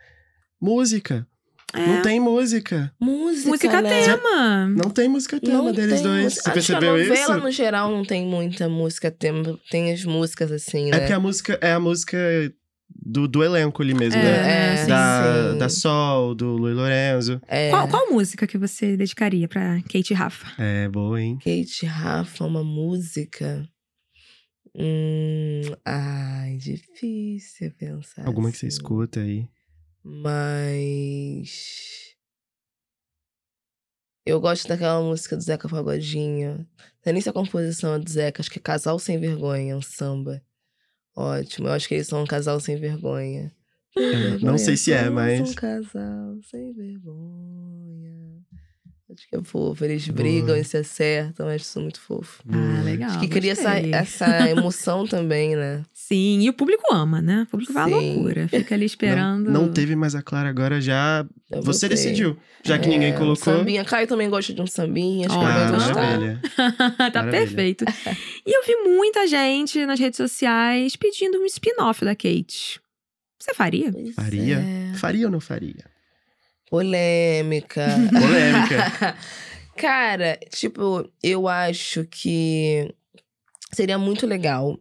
Música. É. Não tem música. Música, Música né? tema. Não tem música tema Não deles tem dois. música. Você Acho que percebeu a novela, isso? no geral, não tem muita música tema. Tem as músicas, assim, né? É porque a música é a música do, do elenco ali mesmo, É, né? É, sim, Da, sim. da Sol, do Luiz Lorenzo. É, Qual, qual música que você dedicaria pra Kate e Rafa? É, boa, hein? Kate Rafa, uma música. Hum, ai, difícil pensar. Alguma que você assim. escuta aí. Mas. Eu gosto daquela música do Zeca Pagodinho. Não sei nem se a composição é do Zeca, acho que é Casal Sem Vergonha, um samba. Ótimo, eu acho que eles são um casal sem vergonha. É, não sei se é, mas- Um casal sem vergonha. Acho que é fofo. Eles brigam e se acertam, acho isso muito fofo. Ah, legal. Acho que cria essa, essa (laughs) emoção também, né? Sim, e o público ama, né? O público vai à loucura. Fica ali esperando. Não, não teve mais a Clara agora já. Eu Você decidiu. Já que É, ninguém um colocou. sambinha. Caio também gosta de um sambinha, acho que Ó, ele vai Ah, gostar. maravilha. (laughs) tá Maravilha. perfeito. E eu vi muita gente nas redes sociais pedindo um spin-off da Kate. Você faria? Pois Faria? é. Faria ou não faria? Polêmica. (laughs) Polêmica. (laughs) Cara, tipo, eu acho que seria muito legal.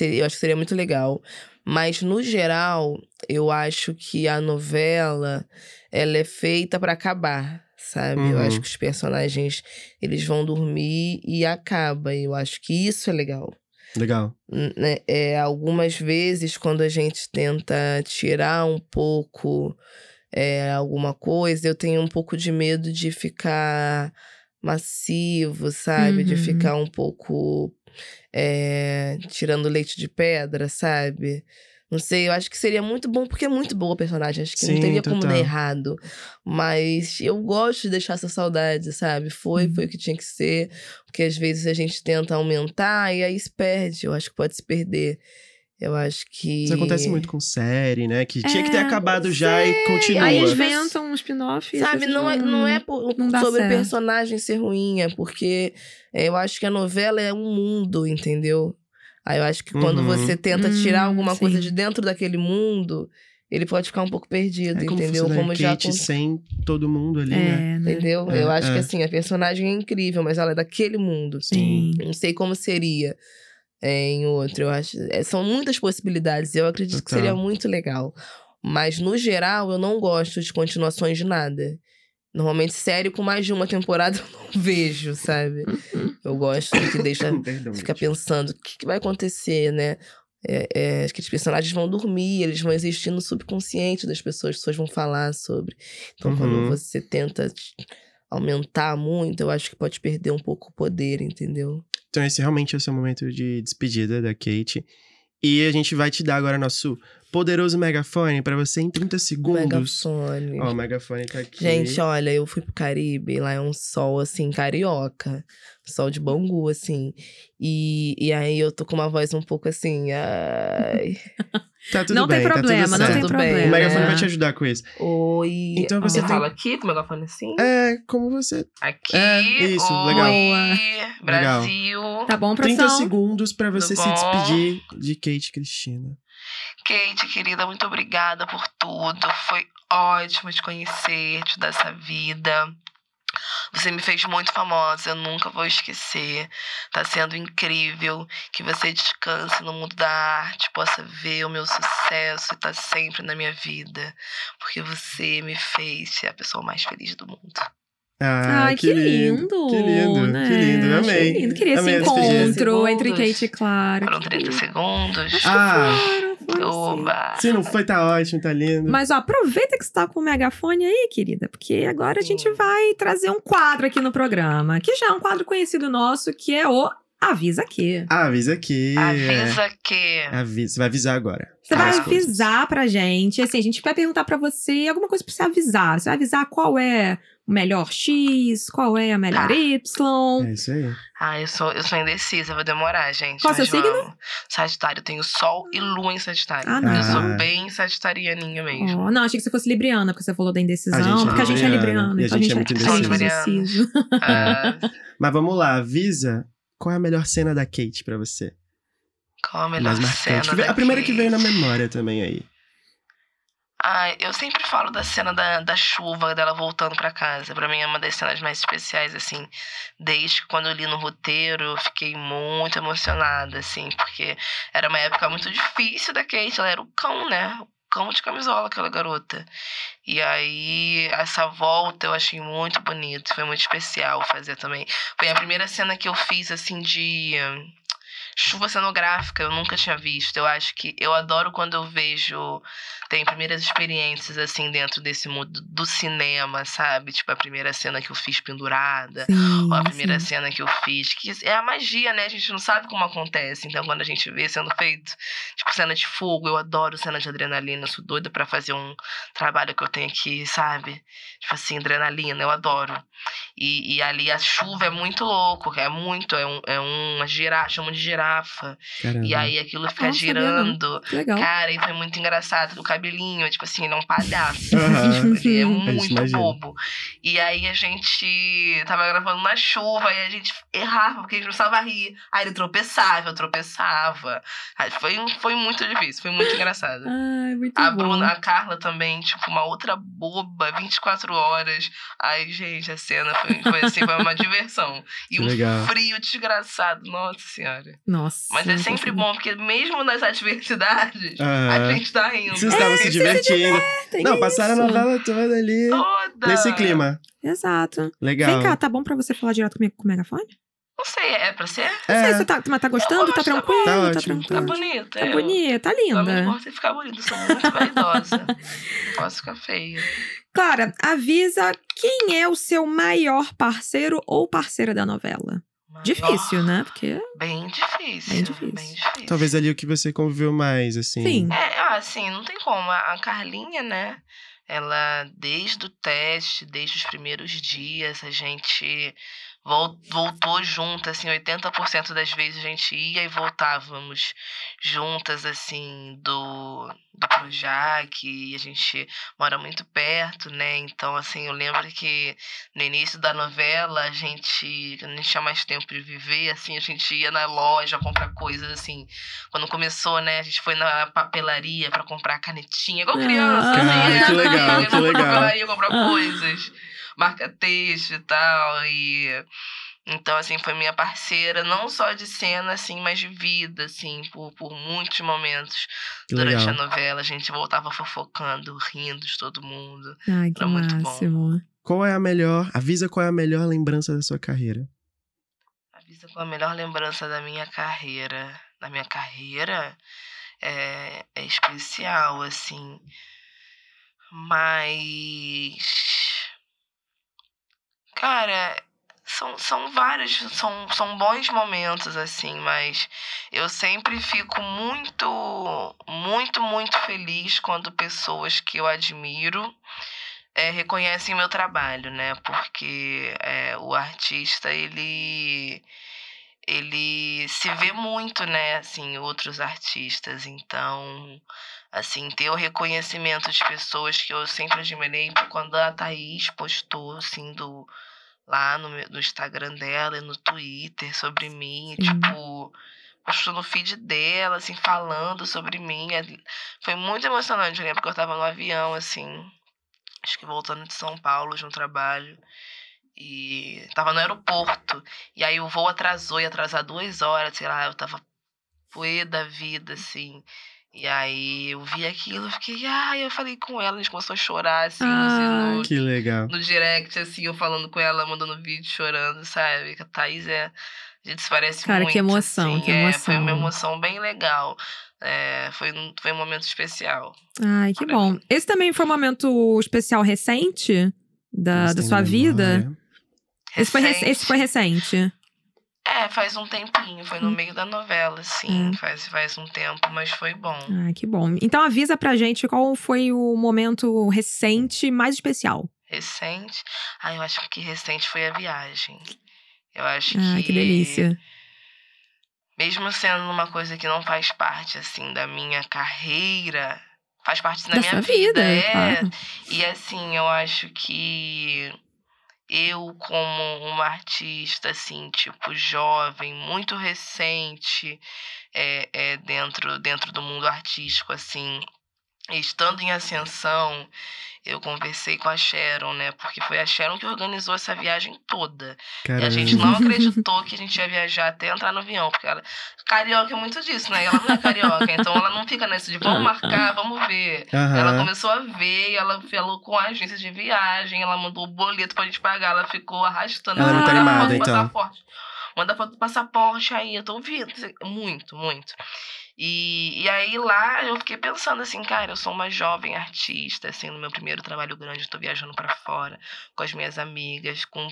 Eu acho que seria muito legal. Mas, no geral, eu acho que a novela, ela é feita pra acabar, sabe? Eu Uhum. acho que os personagens, eles vão dormir e acaba. Eu acho que isso é legal. Legal. Né, é, algumas vezes, quando a gente tenta tirar um pouco é, alguma coisa, eu tenho um pouco de medo de ficar massivo, sabe? De Uhum. ficar um pouco é, tirando leite de pedra, sabe? Não sei, eu acho que seria muito bom, porque é muito boa a personagem. Acho que não Sim, teria como total. dar errado. Mas eu gosto de deixar essa saudade, sabe? Foi, Uhum. foi o que tinha que ser. Porque às vezes a gente tenta aumentar e aí se perde. Eu acho que pode se perder. Eu acho que. Isso acontece muito com série, né? Que tinha que ter É, acabado já e continua. Aí Às inventam um spin-off. e Sabe, depois não é, não é por- não sobre o certo. personagem ser ruim, é porque é, eu acho que a novela é um mundo, entendeu? Aí eu acho que quando Uhum. você tenta Hum, tirar alguma coisa sim. de dentro daquele mundo, ele pode ficar um pouco perdido, É como entendeu? né, Como já Kate sem todo mundo ali, né? É, né? Entendeu? É, eu acho que é. assim, a personagem é incrível, mas ela é daquele mundo. Sim. Não sei como seria. É, em outro. Eu acho. é, são muitas possibilidades. Eu acredito que seria muito legal. Mas, no geral, eu não gosto de continuações de nada. Normalmente, série com mais de uma temporada (laughs) eu não vejo, sabe? Eu gosto que deixa. (coughs) Perdão. Fica pensando o que, que vai acontecer, né? É, é, acho que os personagens vão dormir, eles vão existir no subconsciente das pessoas, as pessoas vão falar sobre. Então, Uhum. quando você tenta aumentar muito, eu acho que pode perder um pouco o poder, entendeu? Então esse realmente é o seu momento de despedida da Kate. E a gente vai te dar agora nosso poderoso megafone pra você em 30 segundos. Megafone. Ó, o megafone tá aqui. Gente, olha, eu fui pro Caribe, lá é um sol, assim, carioca. Sol de Bangu, assim. E, e aí eu tô com uma voz um pouco assim, ai... (laughs) tá tudo não bem, tem tá problema, tudo não tem problema. O megafone né? vai te ajudar com isso. Oi... Então você tem- falo aqui com o megafone assim? É, como você. Aqui. É, isso, Oi, legal. Brasil. Tá bom, 30 produção? segundos pra você Tudo se bom? despedir de Kate Cristina. Kate, querida, muito obrigada por tudo. Foi ótimo te conhecer, te dar essa vida. Você me fez muito famosa, eu nunca vou esquecer. Tá sendo incrível que você descanse no mundo da arte, possa ver o meu sucesso e tá sempre na minha vida. Porque você me fez ser a pessoa mais feliz do mundo. Ah, Ai, que lindo! Que lindo, né? que lindo, amei. lindo. Queria Amei esse encontro entre. Kate e Clara. Foram 30 segundos. Ah, Foram, foram sim. Oba! se não foi, tá ótimo, tá lindo. Mas ó, aproveita que você tá com o megafone aí, querida, porque agora a gente Hum. vai trazer um quadro aqui no programa, que já é um quadro conhecido nosso, que é o Avisa Aqui. Avisa aqui. Avisa que. Avisa, você vai avisar agora. Você vai coisas. avisar pra gente, assim, a gente vai perguntar pra você alguma coisa pra você avisar. Você vai avisar qual é o melhor X, qual é a melhor Tá. Y. É isso aí. Ah, eu sou, eu sou indecisa, vou demorar, gente. Qual mas seu signo? Sagitário, eu tenho Sol e Lua em Sagitário. Ah, não. Eu sou Ah. bem sagitarianinha mesmo. Ó, não, achei que você fosse libriana, porque você falou da indecisão. A é porque a gente é libriana, e a então gente é muito indeciso. (laughs) Ah, Mas vamos lá, avisa qual é a melhor cena da Kate pra você. qual a melhor Mais marcante. Veio- a primeira que veio na Kate? memória também aí. Ah, eu sempre falo da cena da, da chuva, dela voltando pra casa. Pra mim é uma das cenas mais especiais, assim. Desde que quando eu li no roteiro, eu fiquei muito emocionada, assim, porque era uma época muito difícil da Kate. Ela era o cão, né? O cão de camisola, aquela garota. E aí, essa volta eu achei muito bonito. Foi muito especial fazer também. Foi a primeira cena que eu fiz, assim, de. Chuva cenográfica, eu nunca tinha visto. Eu acho que eu adoro quando eu vejo tem primeiras experiências assim dentro desse mundo do cinema, sabe? Tipo a primeira cena que eu fiz pendurada, Sim, ou a primeira sim. cena que eu fiz, que é a magia, né? A gente não sabe como acontece. Então quando a gente vê sendo feito, tipo cena de fogo, eu adoro cena de adrenalina, eu sou doida pra fazer um trabalho que eu tenho aqui, sabe? Tipo assim, adrenalina, eu adoro. E, e ali a chuva é muito louco, é muito, é, um, é uma girafa, chamam de girafa. Caramba. E aí aquilo fica sabia, não. girando. Legal. Cara, e foi muito engraçado. O cabelinho, tipo assim, (laughs) ele é um palhaço. Aham. Ele é A muito bobo. E aí a gente tava gravando na chuva e a gente errava, porque a gente não precisava rir. Aí ele tropeçava, eu tropeçava. Aí foi, foi muito difícil, foi muito engraçado. Ai, muito A bom. Bruna, a Carla também, tipo, uma outra boba, 24 horas. Ai, gente, a cena foi, foi assim, foi uma diversão. (laughs) E Que um legal. frio desgraçado, nossa senhora. Nossa. Mas é não sempre bom, porque mesmo nas adversidades, a Aham. gente tá rindo. Vocês estavam se divertindo. Tem Não, passaram a isso. novela toda ali. Toda. Nesse clima. Exato. Legal. Vem cá, tá bom pra você falar direto comigo com o megafone? Não sei, é pra ser? Não sei, É, você tá, mas tá gostando? Tá tá tranquilo? Tá Tá ótimo. Tá tranquilo? bonita. Tá eu- bonita, tá linda. importa ficar bonita, sou muito vaidosa. (laughs) Posso ficar feia. Clara, avisa quem é o seu maior parceiro ou parceira da novela. Difícil, né? Porque. Bem difícil. Bem difícil. Bem difícil. talvez ali o que você conviveu mais, assim. Sim. É, ah, assim, não tem como. A Carlinha, né? Ela, desde o teste, desde os primeiros dias, a gente voltou juntas, assim, 80% das vezes a gente ia e voltávamos juntas, assim, do, do Projac, e a gente mora muito perto, né? Então, assim, eu lembro que no início da novela, a gente, quando a gente tinha mais tempo de viver, assim, a gente ia na loja comprar coisas, assim, quando começou, né, a gente foi na papelaria pra comprar canetinha, igual Ah, criança, assim, Cara, né? que legal, Ia que legal. papelaria comprar coisas, marca texto e tal, e... Então, assim, foi minha parceira, não só de cena, assim, mas de vida, assim, por, por muitos momentos. Que Durante legal. a novela, a gente voltava fofocando, rindo de todo mundo. Ai, que Era muito bom. Qual é a melhor, avisa qual é a melhor lembrança da sua carreira. Avisa com a melhor lembrança da minha carreira. Da minha carreira é, é especial, assim. Mas. Cara, são, são vários, são, são bons momentos, assim, mas eu sempre fico muito, muito, muito feliz quando pessoas que eu admiro é, reconhecem meu trabalho, né? Porque é, o artista, ele ele se vê muito, né, assim, outros artistas. Então, assim, ter o reconhecimento de pessoas que eu sempre admirei, quando a Thaís postou, assim, do, lá no, no Instagram dela e no Twitter sobre mim, Sim. tipo, postou no feed dela, assim, falando sobre mim. ali- Foi muito emocionante, eu lembro que eu tava no avião, assim, acho que voltando de São Paulo de um trabalho. E tava no aeroporto. E aí o voo atrasou, ia atrasar duas horas, sei lá, eu tava poê da vida, assim. E aí eu vi aquilo, eu fiquei, ai, eu falei com ela, a gente começou a chorar, assim, Ai. no, Que legal. no direct, assim, eu falando com ela, mandando vídeo chorando, sabe? Que a Thaís é. A gente se parece Cara, muito. que emoção, assim, que é, foi uma emoção. emoção bem legal. É, foi, um- foi um momento especial. Ai, que bom. mim. Esse também foi um momento especial recente da, da sua vida? memória? Esse foi, esse foi recente. É, faz um tempinho, foi no meio da novela, sim. Hum. Faz, faz um tempo, mas foi bom. Ai, que bom. Então avisa pra gente qual foi o momento recente mais especial. Recente. Ah, eu acho que recente foi a viagem. Eu acho Ai, que. que delícia. Mesmo sendo uma coisa que não faz parte, assim, da minha carreira, faz parte da, Da minha sua vida, é. claro. E assim, eu acho que eu, como uma artista, assim, tipo, jovem, muito recente, é, é, dentro, dentro do mundo artístico, assim, estando em ascensão, eu conversei com a Sharon, né? Porque foi a Sharon que organizou essa viagem toda. E a Caramba. gente não (laughs) acreditou que a gente ia viajar até entrar no avião, porque ela. Carioca é muito disso, né? Ela não é carioca, então ela não fica nesse de vamos marcar, vamos ver. Ela Aham. começou a ver, ela falou com a agência de viagem, ela mandou o boleto pra gente pagar, ela ficou arrastando. Ela é "Ah, muito manda animada, então." Passaporte. Manda foto do passaporte aí, eu tô ouvindo. Muito, muito. E, e aí lá eu fiquei pensando assim, cara, eu sou uma jovem artista, assim, no meu primeiro trabalho grande, eu tô viajando pra fora com as minhas amigas, com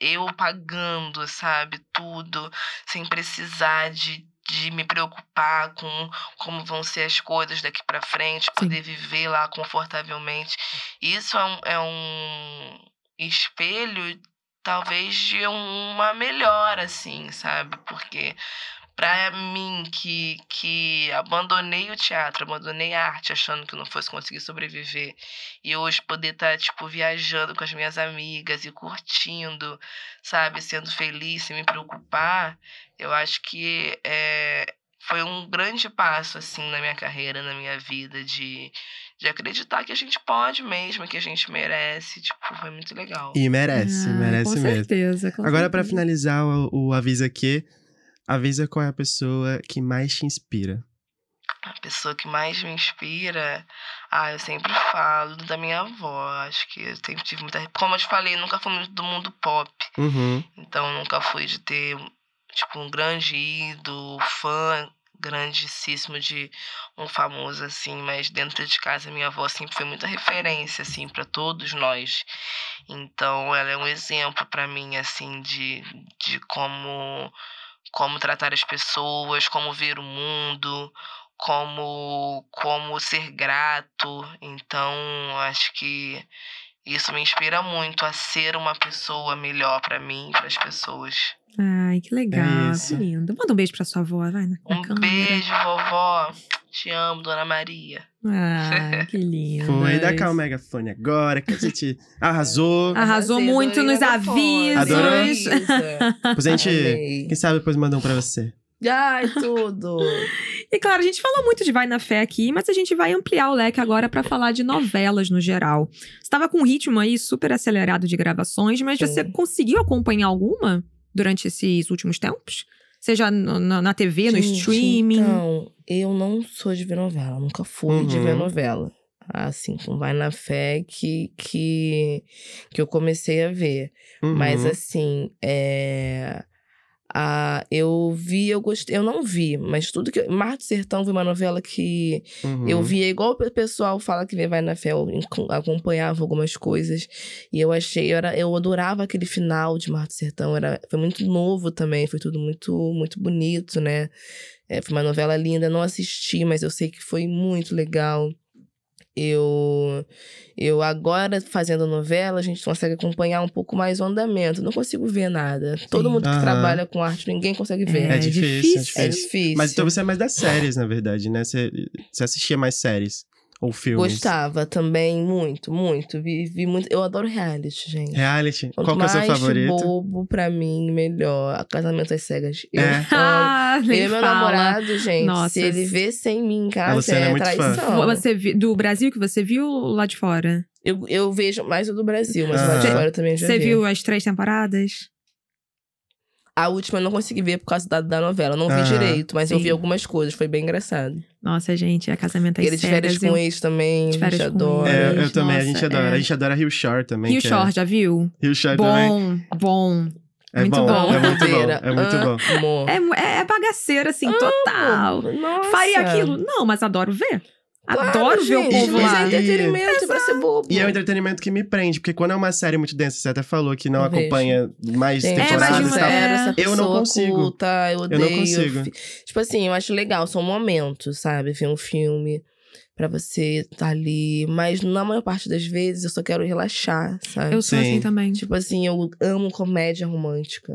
eu pagando, sabe, tudo, sem precisar de, de me preocupar com como vão ser as coisas daqui pra frente, poder viver lá confortavelmente. Isso é um, é um espelho, talvez, de uma melhora, assim, sabe? Porque pra mim, que, que abandonei o teatro, abandonei a arte, achando que não fosse conseguir sobreviver, e hoje poder estar, tipo, viajando com as minhas amigas e curtindo, sabe? Sendo feliz, sem me preocupar, eu acho que é, foi um grande passo, assim, na minha carreira, na minha vida, de, de acreditar que a gente pode mesmo, que a gente merece. Tipo, foi muito legal. E merece, Ah, merece com mesmo. certeza. com Agora, pra certeza. finalizar o, o Avisa Aqui, avisa qual é a pessoa que mais te inspira. A pessoa que mais me inspira, ah, eu sempre falo da minha avó. Acho que eu sempre tive muita. Como eu te falei, eu nunca fui muito do mundo pop. Uhum. Então, nunca fui de ter, tipo, um grande ídolo, fã grandíssimo de um famoso, assim. Mas dentro de casa, minha avó sempre foi muita referência, assim, para todos nós. Então, ela é um exemplo para mim, assim, de, de como, como tratar as pessoas, como ver o mundo, como, como ser grato. Então, acho que isso me inspira muito a ser uma pessoa melhor para mim e para as pessoas. Ai, que legal, É que lindo. Manda um beijo pra sua avó, vai na, na Um câmera. beijo, vovó. Te amo, Dona Maria. Ah, que (laughs) lindo. Foi, dá cá o megafone agora, que a gente (laughs) arrasou. Arrasou Arrasei, muito nos a megafone. Adorou? Depois a gente, Amei. quem sabe, depois manda um pra você. Ai, tudo. E claro, a gente falou muito de Vai na Fé aqui, mas a gente vai ampliar o leque agora pra falar de novelas no geral. Você tava com um ritmo aí super acelerado de gravações, mas Sim. você conseguiu acompanhar alguma? durante esses últimos tempos? Seja no- na, na TV, no Gente, streaming? Então, eu não sou de ver novela, nunca fui de ver Uhum. novela. Assim, com Vai na Fé que, que, que eu comecei a ver. Mas Uhum. assim, é. A, eu vi, eu gostei. Eu não vi, mas tudo que. Mar do Sertão foi uma novela que Uhum. eu via, igual o pessoal fala que Vai na Fé, eu acompanhava algumas coisas. E eu achei, eu, era, eu adorava aquele final de Mar do Sertão. Era, foi muito novo também, foi tudo muito, muito bonito, né? É, foi uma novela linda, não assisti, mas eu sei que foi muito legal. Eu, eu agora fazendo novela, a gente consegue acompanhar um pouco mais o andamento. Não consigo ver nada. Todo Sim. mundo que Aham. trabalha com arte, ninguém consegue ver. É difícil, é difícil. É difícil. difícil. Mas então você é mais das séries, na verdade, né? Você, você assistia mais séries ou filmes? Gostava também, muito, muito. Vi, vi muito. Eu adoro reality, gente. Reality? Quanto Qual que é o seu mais favorito? bobo, pra mim, melhor. Casamento às cegas. Eu É. Ah, nem Ele é meu fala. namorado, gente. Nossa. Se ele vê sem mim em casa, é é traição. Você vi- do Brasil que você viu lá de fora? Eu, eu vejo mais o do Brasil, mas o Ah. lá de fora eu também já Você vi. viu as três temporadas? A última eu não consegui ver por causa da, da novela. Não vi Aham. direito, mas eu Sim. vi algumas coisas. Foi bem engraçado. Nossa, gente, é casamento às Ele de cegas. férias com eu- ex também. De a gente adora. É, eu Nossa, também, a gente adora. é. A gente adora Rio Shore também. Rio que Shore, já viu? É... Rio Shore também. Bom, bom. É muito bom, bom. é muito bom. É muito bom. É, é, é bagaceira, assim, total. Nossa. Faria aquilo? Não, mas adoro ver. Claro, Adoro ver o gente, povo mas lá. é entretenimento pra ser bobo. E é um entretenimento que me prende, porque quando é uma série muito densa, você até falou que não Eu vejo. acompanha mais Gente, É, mas temporadas e tal. é. essa Eu não consigo. Culta, eu Eu odeio. não consigo. fi- Tipo assim, eu acho legal, são momentos, sabe? Ver um filme pra você estar ali. Mas na maior parte das vezes eu só quero relaxar, sabe? Eu sou Sim. assim também. Tipo assim, eu amo comédia romântica.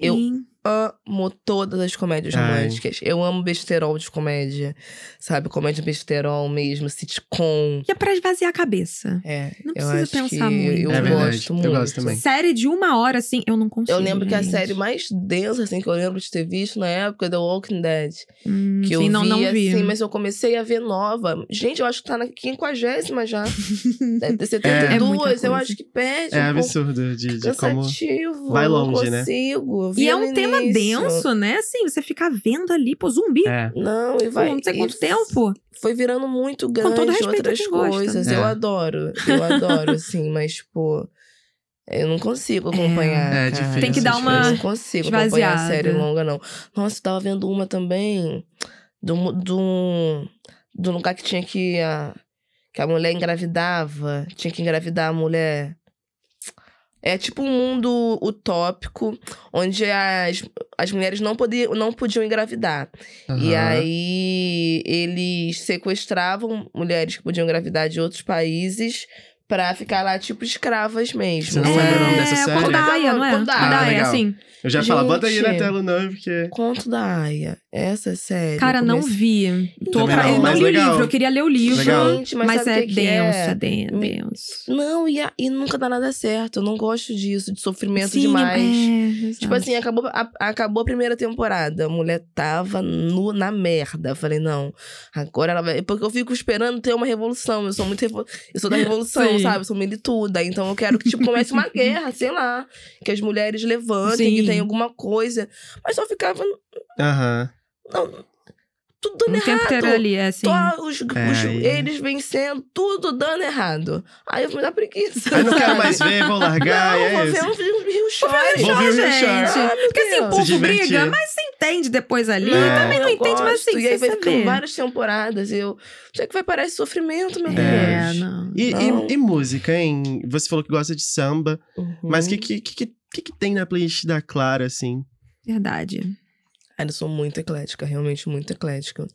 eu- Sim. Amo todas as comédias Ai. românticas. Eu amo besterol de comédia, sabe? Comédia besterol mesmo, sitcom. E é pra esvaziar a cabeça. É, Não eu precisa pensar muito. Eu É gosto eu muito. gosto também. Série de uma hora, assim, eu não consigo. Eu lembro que a série mais densa, assim, que eu lembro de ter visto na época é The Walking Dead. Hum, Que sim, eu vi, não, não vi. assim, mas eu comecei a ver nova. Gente, eu acho que tá na quinquagésima já. (laughs) Deve ter 72, É muita eu acho que perde. É um absurdo de, de como. Vai eu não longe, né? consigo. eu E é um tema início. denso, né? Assim, você fica vendo ali, pô, zumbi. É. Não, e vai. Pô, não sei quanto tempo. Foi virando muito todo gancho, respeito a outras gosta. coisas. É. Eu adoro. Eu adoro, (laughs) assim, mas, tipo. Eu não consigo acompanhar. É, é difícil, Tem que dar é uma Eu não consigo acompanhar a esvaziada. série longa, não. Nossa, eu tava vendo uma também. Do, do, do lugar que tinha que. A, que a mulher engravidava. Tinha que engravidar a mulher. É tipo um mundo utópico, onde as, as mulheres não, podiam, não podiam engravidar. E Aham. aí eles sequestravam mulheres que podiam engravidar de outros países pra ficar lá, tipo, escravas mesmo. Você não sabe? lembra o nome dessa É, série? Kodaia, não é? Kodaia. Ah, Kodaia, legal. assim. Eu já falo, bota aí na tela o nome, porque. Conto da Aya. Essa série. Cara, não comecei- vi. Tô Também pra... não, Eu não li o livro, eu queria ler o livro. Legal. Gente, mas, Mas, é que que denso, é? é den- Me- denso. Não, e, a- e nunca dá nada certo. Eu não gosto disso, de sofrimento Sim, demais. É, Tipo assim, acabou a, acabou a primeira temporada. A mulher tava no, na merda. Eu falei, não, agora ela vai. Porque eu fico esperando ter uma revolução. Eu sou muito. revo- Eu sou da revolução, Sim. sabe? Eu sou milituda. Então eu quero que, tipo, comece uma (laughs) guerra, sei lá. Que as mulheres levantem, Sim. que tenha alguma coisa. Mas só ficava. Aham. Tudo dando tempo errado. inteiro ali, é assim. Só os, É, os- aí- eles vencendo, tudo dando errado. Aí eu me dá preguiça. Aí não quero mais (laughs) ver, vou largar, Não, e vou é ver isso. um Rio Shore. Vou ver o Rio gente. Shore. Ah, Porque assim, o povo briga, mas você entende depois ali. É. Também não Eu entende, mas gosto. assim, E aí você vai ficando várias temporadas. E eu. Já que vai parar esse sofrimento, meu É, Deus. não. E, Não. e, e música, hein? Você falou que gosta de samba, Uhum. mas o que, que, que, que, que tem na playlist da Clara, assim? Verdade. Cara, eu sou muito eclética, realmente muito eclética.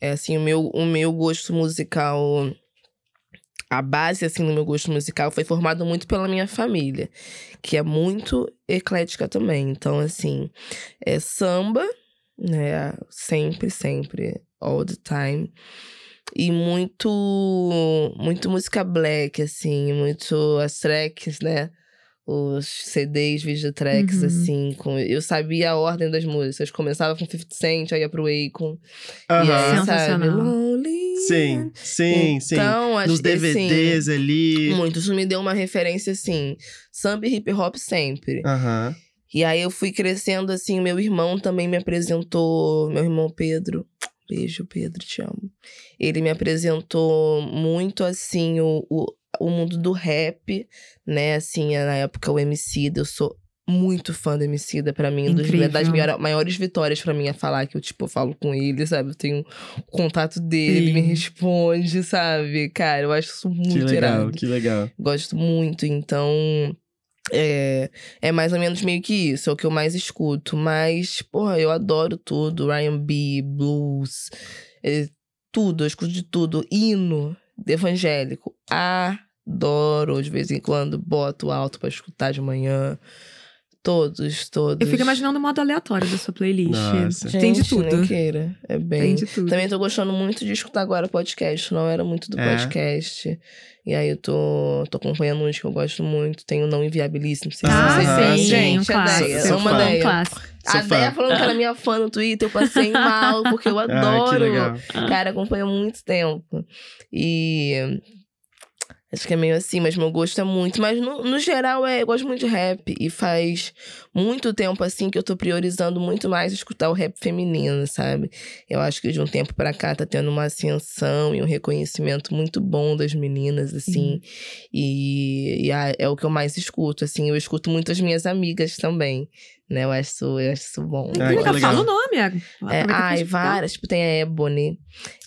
É assim, o meu, o meu gosto musical. A base, assim, do meu gosto musical foi formado muito pela minha família, que é muito eclética também. Então, assim, é samba, né? Sempre, sempre, all the time. E muito, muito música black, assim, muito as tracks, né? Os CDs, videotracks, Uhum. assim. Com, eu sabia a ordem das músicas. Começava com 50 Cent, aí ia pro Akon. E Aham. aí, sabe? Sensacional. Lonely. Sim, sim, sim. Então, Nos que, assim, DVDs ali. muito. Isso me deu uma referência, assim. Samba e hip hop sempre. Aham. E aí eu fui crescendo assim, meu irmão também me apresentou, meu irmão Pedro. Beijo, Pedro, te amo. Ele me apresentou muito assim o, o, o mundo do rap, né? Assim, na época o MC, eu sou muito fã do Emicida, pra mim, dos, das maior- maiores vitórias pra mim é falar que eu, tipo, falo com ele, sabe? Eu tenho o contato dele, ele me Sim. responde, sabe? Cara, eu acho isso Que muito legal, irado. que legal. Gosto muito, então. É, é mais ou menos meio que isso, é o que eu mais escuto. Mas, porra, eu adoro tudo. Ryan B, blues, é, tudo, eu escuto de tudo. Hino evangélico. Adoro, de vez em quando, boto alto pra escutar de manhã. Todos, todos. Eu fico imaginando o modo aleatório da sua playlist. Nossa. Tem de Gente, tudo. nem queira. É bem. Tem de tudo. Também tô gostando muito de escutar agora podcast. Não era muito do É? podcast. E aí eu tô, tô acompanhando uns que eu gosto muito. Tem o Não Inviabilismo. Não sei se Ah, vocês Aham. sim, conhecem. um Gente, a clássico. Deia. Sou Amo a fã. Um clássico. A Sou. Deia falando que era minha fã no Twitter. Eu passei (laughs) mal, porque eu Ah, que adoro. legal. Cara, acompanho há muito tempo. E. Acho que é meio assim, mas meu gosto é muito. Mas no, no geral, é, eu gosto muito de rap. E faz muito tempo, assim, que eu tô priorizando muito mais escutar o rap feminino, sabe? Eu acho que de um tempo pra cá tá tendo uma ascensão e um reconhecimento muito bom das meninas, assim. E, e a- é o que eu mais escuto, assim. Eu escuto muito as minhas amigas também, né? Eu acho, isso- eu acho isso bom. Ah, que Legal. Fala o nome, Ag. É, Aproveita pra ai, várias. Tipo, tem a Ebony.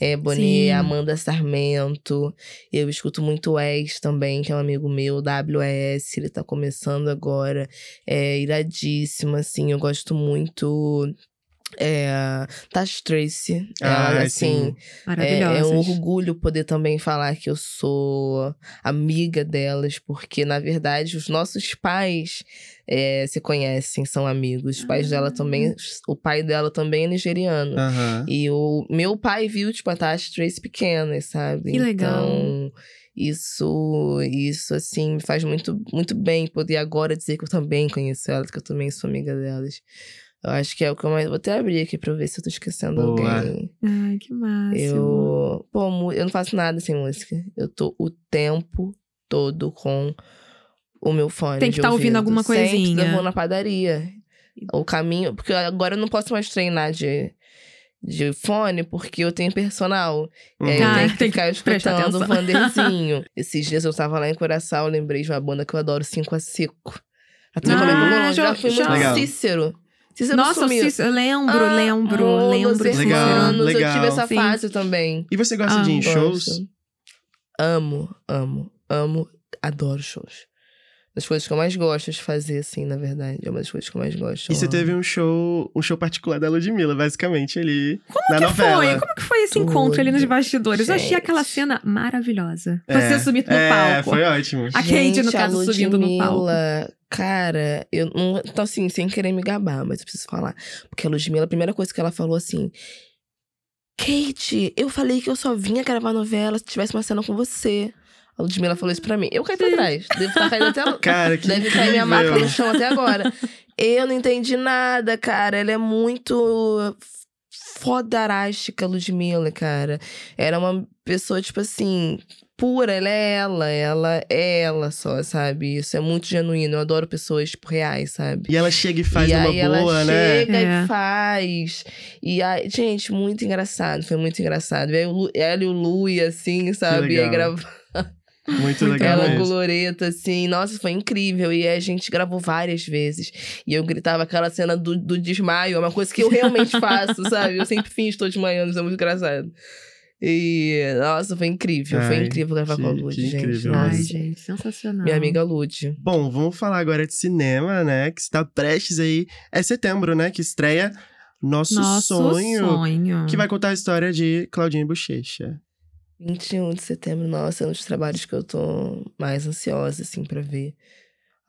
Ebony, Sim. Amanda Sarmento. Eu escuto muito o Wes também, que é um amigo meu, WES. Ele tá começando agora. É iradíssimo, assim. Eu gosto muito. É, Tash Tracy. Ela, Ah, assim, sim. é, é um orgulho poder também falar que eu sou amiga delas, porque, na verdade, os nossos pais é, se conhecem, são amigos. Os pais dela Ah. também. O pai dela também é nigeriano. E o meu pai viu, tipo, a Tasha Trace pequena, sabe? Que legal. Então, isso, isso, assim, me faz muito, muito bem poder agora dizer que eu também conheço elas, que eu também sou amiga delas. Eu acho que é o que eu mais. Vou até abrir aqui pra eu ver se eu tô esquecendo Boa. alguém. Ai, que máximo. Eu. Pô, eu não faço nada sem música. Eu tô o tempo todo com o meu fone. Tem que de tá ouvindo alguma Sempre coisinha. Eu vou na padaria. O caminho. Porque agora eu não posso mais treinar de, de fone, porque eu tenho personal. E aí Uhum. eu Ah, tenho que tem que ficar escutando o. Vanderzinho. (laughs) Esses dias eu tava lá em Curaçao, eu lembrei de uma banda que eu adoro, 5 a Seco. A turma Ah, já- Já fui já- muito Legal. Cícero. Cícero Nossa, sumiu. Cícero, eu lembro, Ah, lembro, amo lembro. Cícero. Legal, Eu legal. tive essa Sim. fase também. E você gosta Ah, de ir em Gosto. shows? Amo, amo, amo, adoro shows. Das coisas que eu mais gosto de fazer, assim, na verdade. É uma das coisas que eu mais gosto. E você teve um show, um show particular da Ludmilla, basicamente, ali Como na que novela. foi? Como que foi esse encontro ali nos Tudo. bastidores? Eu achei Gente. aquela cena maravilhosa. É, Você subindo no é, palco. foi ótimo. A Kate, no Gente, a caso, subindo no palco. Ludmilla, Cara, eu não. Então, assim, sem querer me gabar, mas eu preciso falar. Porque a Ludmilla, a primeira coisa que ela falou assim. Kate, eu falei que eu só vinha gravar novela se tivesse uma cena com você. A Ludmilla falou isso pra mim. Eu caí pra trás. Devo estar caindo até. Cara, que Deve cair minha incrível. marca no chão até agora. Eu não entendi nada, cara. Ela é muito fodarástica, Ludmilla, cara. Era uma pessoa, tipo assim, pura. Ela é ela. Ela é ela só, sabe? Isso é muito genuíno. Eu adoro pessoas, tipo, reais, sabe? E ela chega e faz e uma aí ela boa, né? chega É. e faz. E aí, gente, muito engraçado. Foi muito engraçado. E aí, Lu- ela e o Lui, assim, sabe? E aí legal. Muito legal ela mesmo. assim, nossa, foi incrível. E a gente gravou várias vezes. E eu gritava aquela cena do, do desmaio, é uma coisa que eu realmente faço, (laughs) sabe? Eu sempre finjo tô desmaiando, isso é muito engraçado. E, nossa, foi incrível. foi Ai, incrível gravar com a que- Lud, que gente. incrível. Ai, gente, sensacional. Minha amiga Lud. Bom, vamos falar agora de cinema, né? Que está prestes aí. É setembro, né? Que estreia Nosso, Nosso Sonho. sonho. Que vai contar a história de Claudinha Bochecha. 21 de setembro, nossa, é um dos trabalhos que eu tô mais ansiosa, assim, pra ver.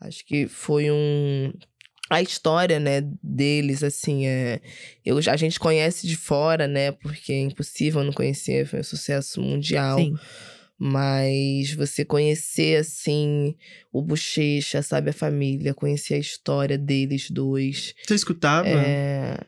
Acho que foi um. A história, né, deles, assim, é. Eu, a gente conhece de fora, né, porque é impossível não conhecer, foi um sucesso mundial. Sim. Mas você conhecer, assim, o Bochecha, sabe, a família, conhecer a história deles dois. Você escutava? É...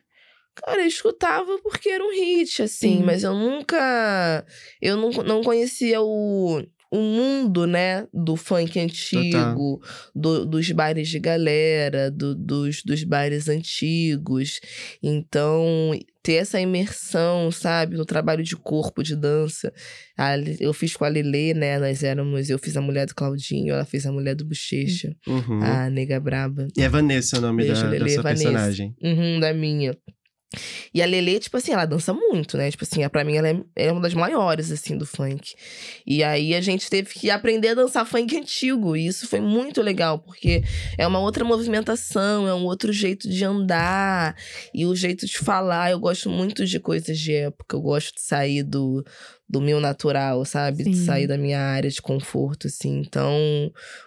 Cara, eu escutava porque era um hit, assim, Sim. mas eu nunca. Eu não, não conhecia o, o mundo, né, do funk antigo, do- dos bares de galera, do- dos, dos bares antigos. Então, ter essa imersão, sabe, no trabalho de corpo, de dança. Eu fiz com a Lelê, né, nós éramos, eu fiz a mulher do Claudinho, ela fez a mulher do Bochecha, Uhum. a nega braba. E é Vanessa o nome Beijo, da, da Lelê, sua Vanessa. personagem. Uhum, da minha. E a Lelê, tipo assim, ela dança muito, né? Tipo assim, pra mim ela é, é uma das maiores, assim, do funk. E aí a gente teve que aprender a dançar funk antigo. E isso foi muito legal, porque é uma outra movimentação, é um outro jeito de andar. E o jeito de falar. Eu gosto muito de coisas de época. Eu gosto de sair do, do meu natural, sabe? De Sim. sair da minha área de conforto, assim. Então.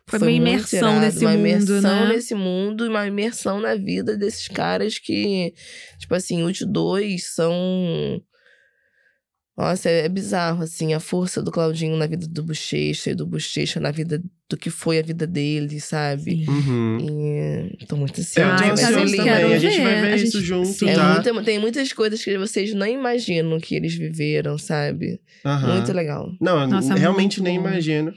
Foi uma muito imersão irado, nesse uma mundo, imersão né? nesse mundo e uma imersão na vida desses caras que, tipo assim, os dois são. Nossa, é, é bizarro, assim, a força do Claudinho na vida do Bochecha e do Bochecha na vida do que foi a vida dele, sabe? Uhum. E tô muito Eu ansiosa. tô ansioso mas lindo. também. A gente vai ver, a isso gente- junto. É tá? muita- tem muitas coisas que vocês não imaginam que eles viveram, sabe? Aham. Muito legal. Não, eu Nossa, realmente nem bom. imagino.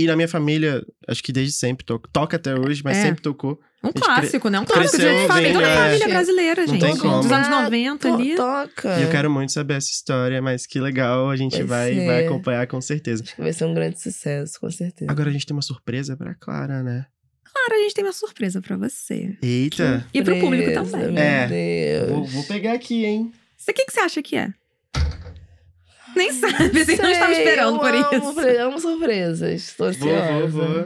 E na minha família, acho que desde sempre toca. Toca até hoje, mas É. sempre tocou. Um clássico, né? Um clássico de família, toda é. família brasileira, Não gente. tem como. Dos anos 90 To- ali. Toca. E eu quero muito saber essa história, mas que legal, a gente. Vai vai, vai acompanhar com certeza. Acho que vai ser um grande sucesso, com certeza. Agora a gente tem uma surpresa pra Clara, né? Claro, a gente tem uma surpresa pra você. Eita! E pro público também. Meu É. Deus. Vou, vou pegar aqui, hein? Você, o que, que você acha que é? Nem sabe, vocês não estavam Sei, esperando eu por amo, isso. pre- amo surpresas. Tô Vou, ansiosa. vou, vou.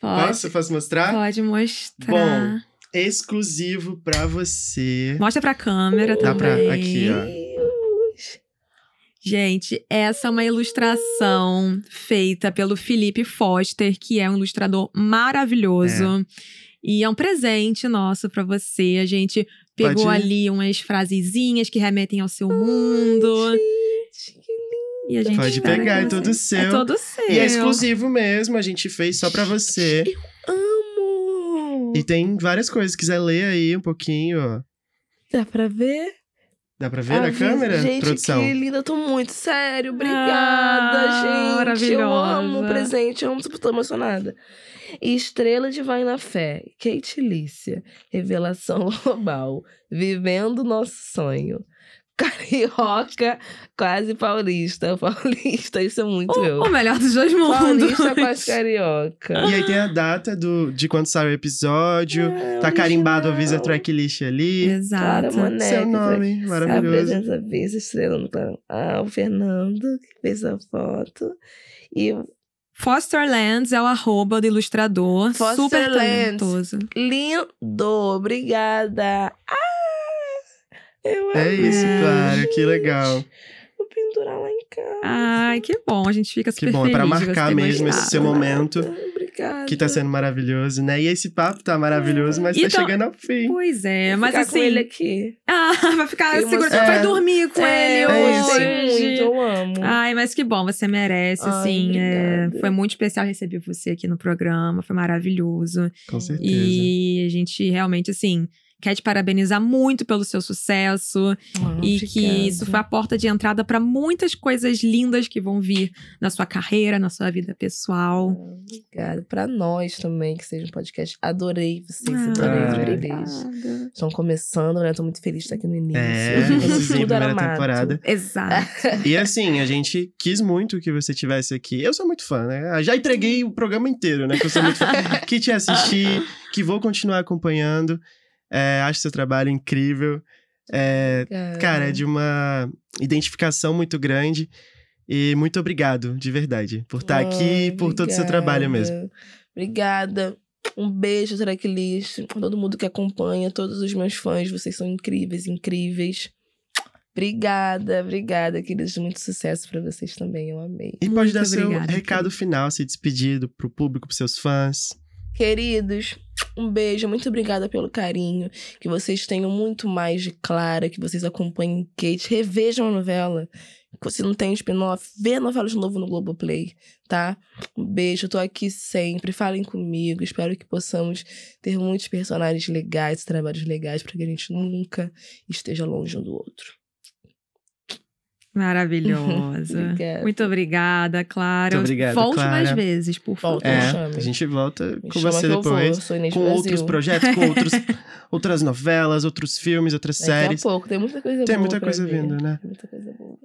Pode, Posso? Posso mostrar? pode mostrar. Bom, Exclusivo pra você. Mostra pra câmera Dá pra- também. aqui, ó. Deus. Gente, essa é uma ilustração feita pelo Felipe Foster, que é um ilustrador maravilhoso. E é um presente nosso pra você. A gente pegou Pode- ali umas frasezinhas que remetem ao seu mundo. Lindo. E a gente Pode pegar, é todo seu. É todo seu. E é exclusivo mesmo, a gente fez só pra você. Amo. E tem várias coisas, se quiser ler aí um pouquinho. Dá pra ver? Dá pra ver na Avisa- câmera, gente, produção? que linda. Eu tô muito sério. Obrigada, Ah, gente. Eu amo o maravilhosa. presente. Eu amo, tô emocionada. Estrela de Vai na Fé. Kate Lícia. Revelação (laughs) global. Vivendo nosso sonho. Carioca, quase paulista. (laughs) Paulista, isso é muito eu. O melhor dos dois mundos. Paulista, (laughs) quase carioca. E aí tem a data do, de quando sai o episódio. tá carimbado, avisa a tracklist ali. Exato. Monetti. Seu nome, A maravilhoso. presença vez estrela no canal. Ah, o Fernando, que fez a foto. E o Foster Lands é o arroba do ilustrador. Foster super Lands. talentoso. lindo, obrigada. Ah, eu É amei. isso, Clara, que legal. Vou pendurar lá em casa. Ai, que bom. A gente fica Que super bom, é pra marcar mesmo esse seu momento. Obrigada. Que tá sendo maravilhoso, né? E esse papo tá maravilhoso, mas E tá então- chegando ao fim. Pois é, Vou mas ficar assim. com ele aqui. Ah, (laughs) vai ficar Fiquei seguro. emocionada. Vai dormir com É, ele eu é isso. gostei muito, hoje. eu amo. Ai, mas que bom, você merece, Ai, assim. é, foi muito especial receber você aqui no programa, foi maravilhoso. Com certeza. E a gente realmente, assim, quer te parabenizar muito pelo seu sucesso. Ah, e que isso foi a porta de entrada para muitas coisas lindas que vão vir na sua carreira, na sua vida pessoal. Obrigada. Pra nós também, que seja um podcast. Adorei vocês, Ah, adorei. Estão começando, né? Tô muito feliz de estar aqui no início. É, (laughs) sim, tudo era primeira mato. temporada. Exato. E assim, a gente quis muito que você tivesse aqui. Eu sou muito fã, né? Já entreguei o programa inteiro, né? Que eu sou muito fã. (laughs) que te assisti, que vou continuar acompanhando. É, acho seu trabalho incrível. É, cara, é de uma identificação muito grande. E muito obrigado, de verdade, por estar aqui, Ai, por todo o seu trabalho mesmo. obrigada. Um beijo, Tracklist. Todo mundo que acompanha, todos os meus fãs, vocês são incríveis, incríveis. Obrigada, obrigada, queridos. Muito sucesso pra vocês também, eu amei. E pode Muito dar seu obrigada, recado final, se despedir do- pro público, pros seus fãs. Queridos, um beijo, muito obrigada pelo carinho. Que vocês tenham muito mais de Clara, que vocês acompanhem Kate, revejam a novela. Se não tem spin-off, vê a novela de novo no Globoplay, tá? Um beijo, eu tô aqui sempre. Falem comigo. Espero que possamos ter muitos personagens legais, trabalhos legais, para que a gente nunca esteja longe um do outro. Maravilhosa. (laughs) Obrigada. Muito obrigada, Clara. Muito obrigado, Volte Clara. mais vezes, por favor. Volta. É, a gente volta Me com você depois. eu sou Inês Com Brasil. outros projetos, com outros, (laughs) outras novelas, outros filmes, outras Daqui séries. a pouco, tem muita coisa Tem boa muita coisa ver. vindo, né? Muita coisa boa.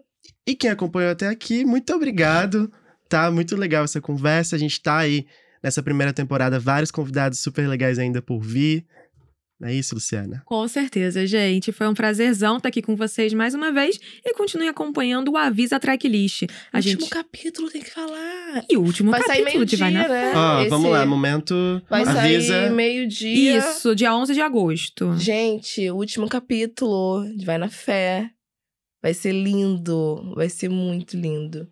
E quem acompanhou até aqui, muito obrigado. Tá muito legal essa conversa. A gente tá aí nessa primeira temporada, vários convidados super legais ainda por vir. Não é isso, Luciana? Com certeza, gente. Foi um prazerzão estar aqui com vocês mais uma vez e continue acompanhando o Avisa Tracklist. A Último gente... capítulo tem que falar. E o último Vai sair capítulo de Vai na né? Ó, esse- vamos lá, momento. Vai avisa. sair meio-dia. Isso, dia 11 de agosto. Gente, o último capítulo de Vai na Fé. Vai ser lindo. Vai ser muito lindo.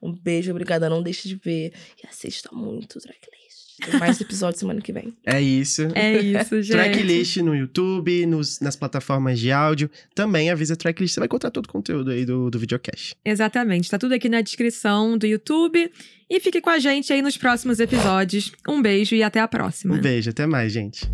Um beijo, obrigada. Não deixe de ver. E assista muito o Tracklist. Tem mais episódios semana que vem. É isso. É isso, (laughs) gente. Tracklist no YouTube, nos, nas plataformas de áudio. Também avisa Tracklist. Você vai encontrar todo o conteúdo aí do, do videocast. Exatamente. Tá tudo aqui na descrição do YouTube. E fique com a gente aí nos próximos episódios. Um beijo e até a próxima. Um beijo, até mais, gente.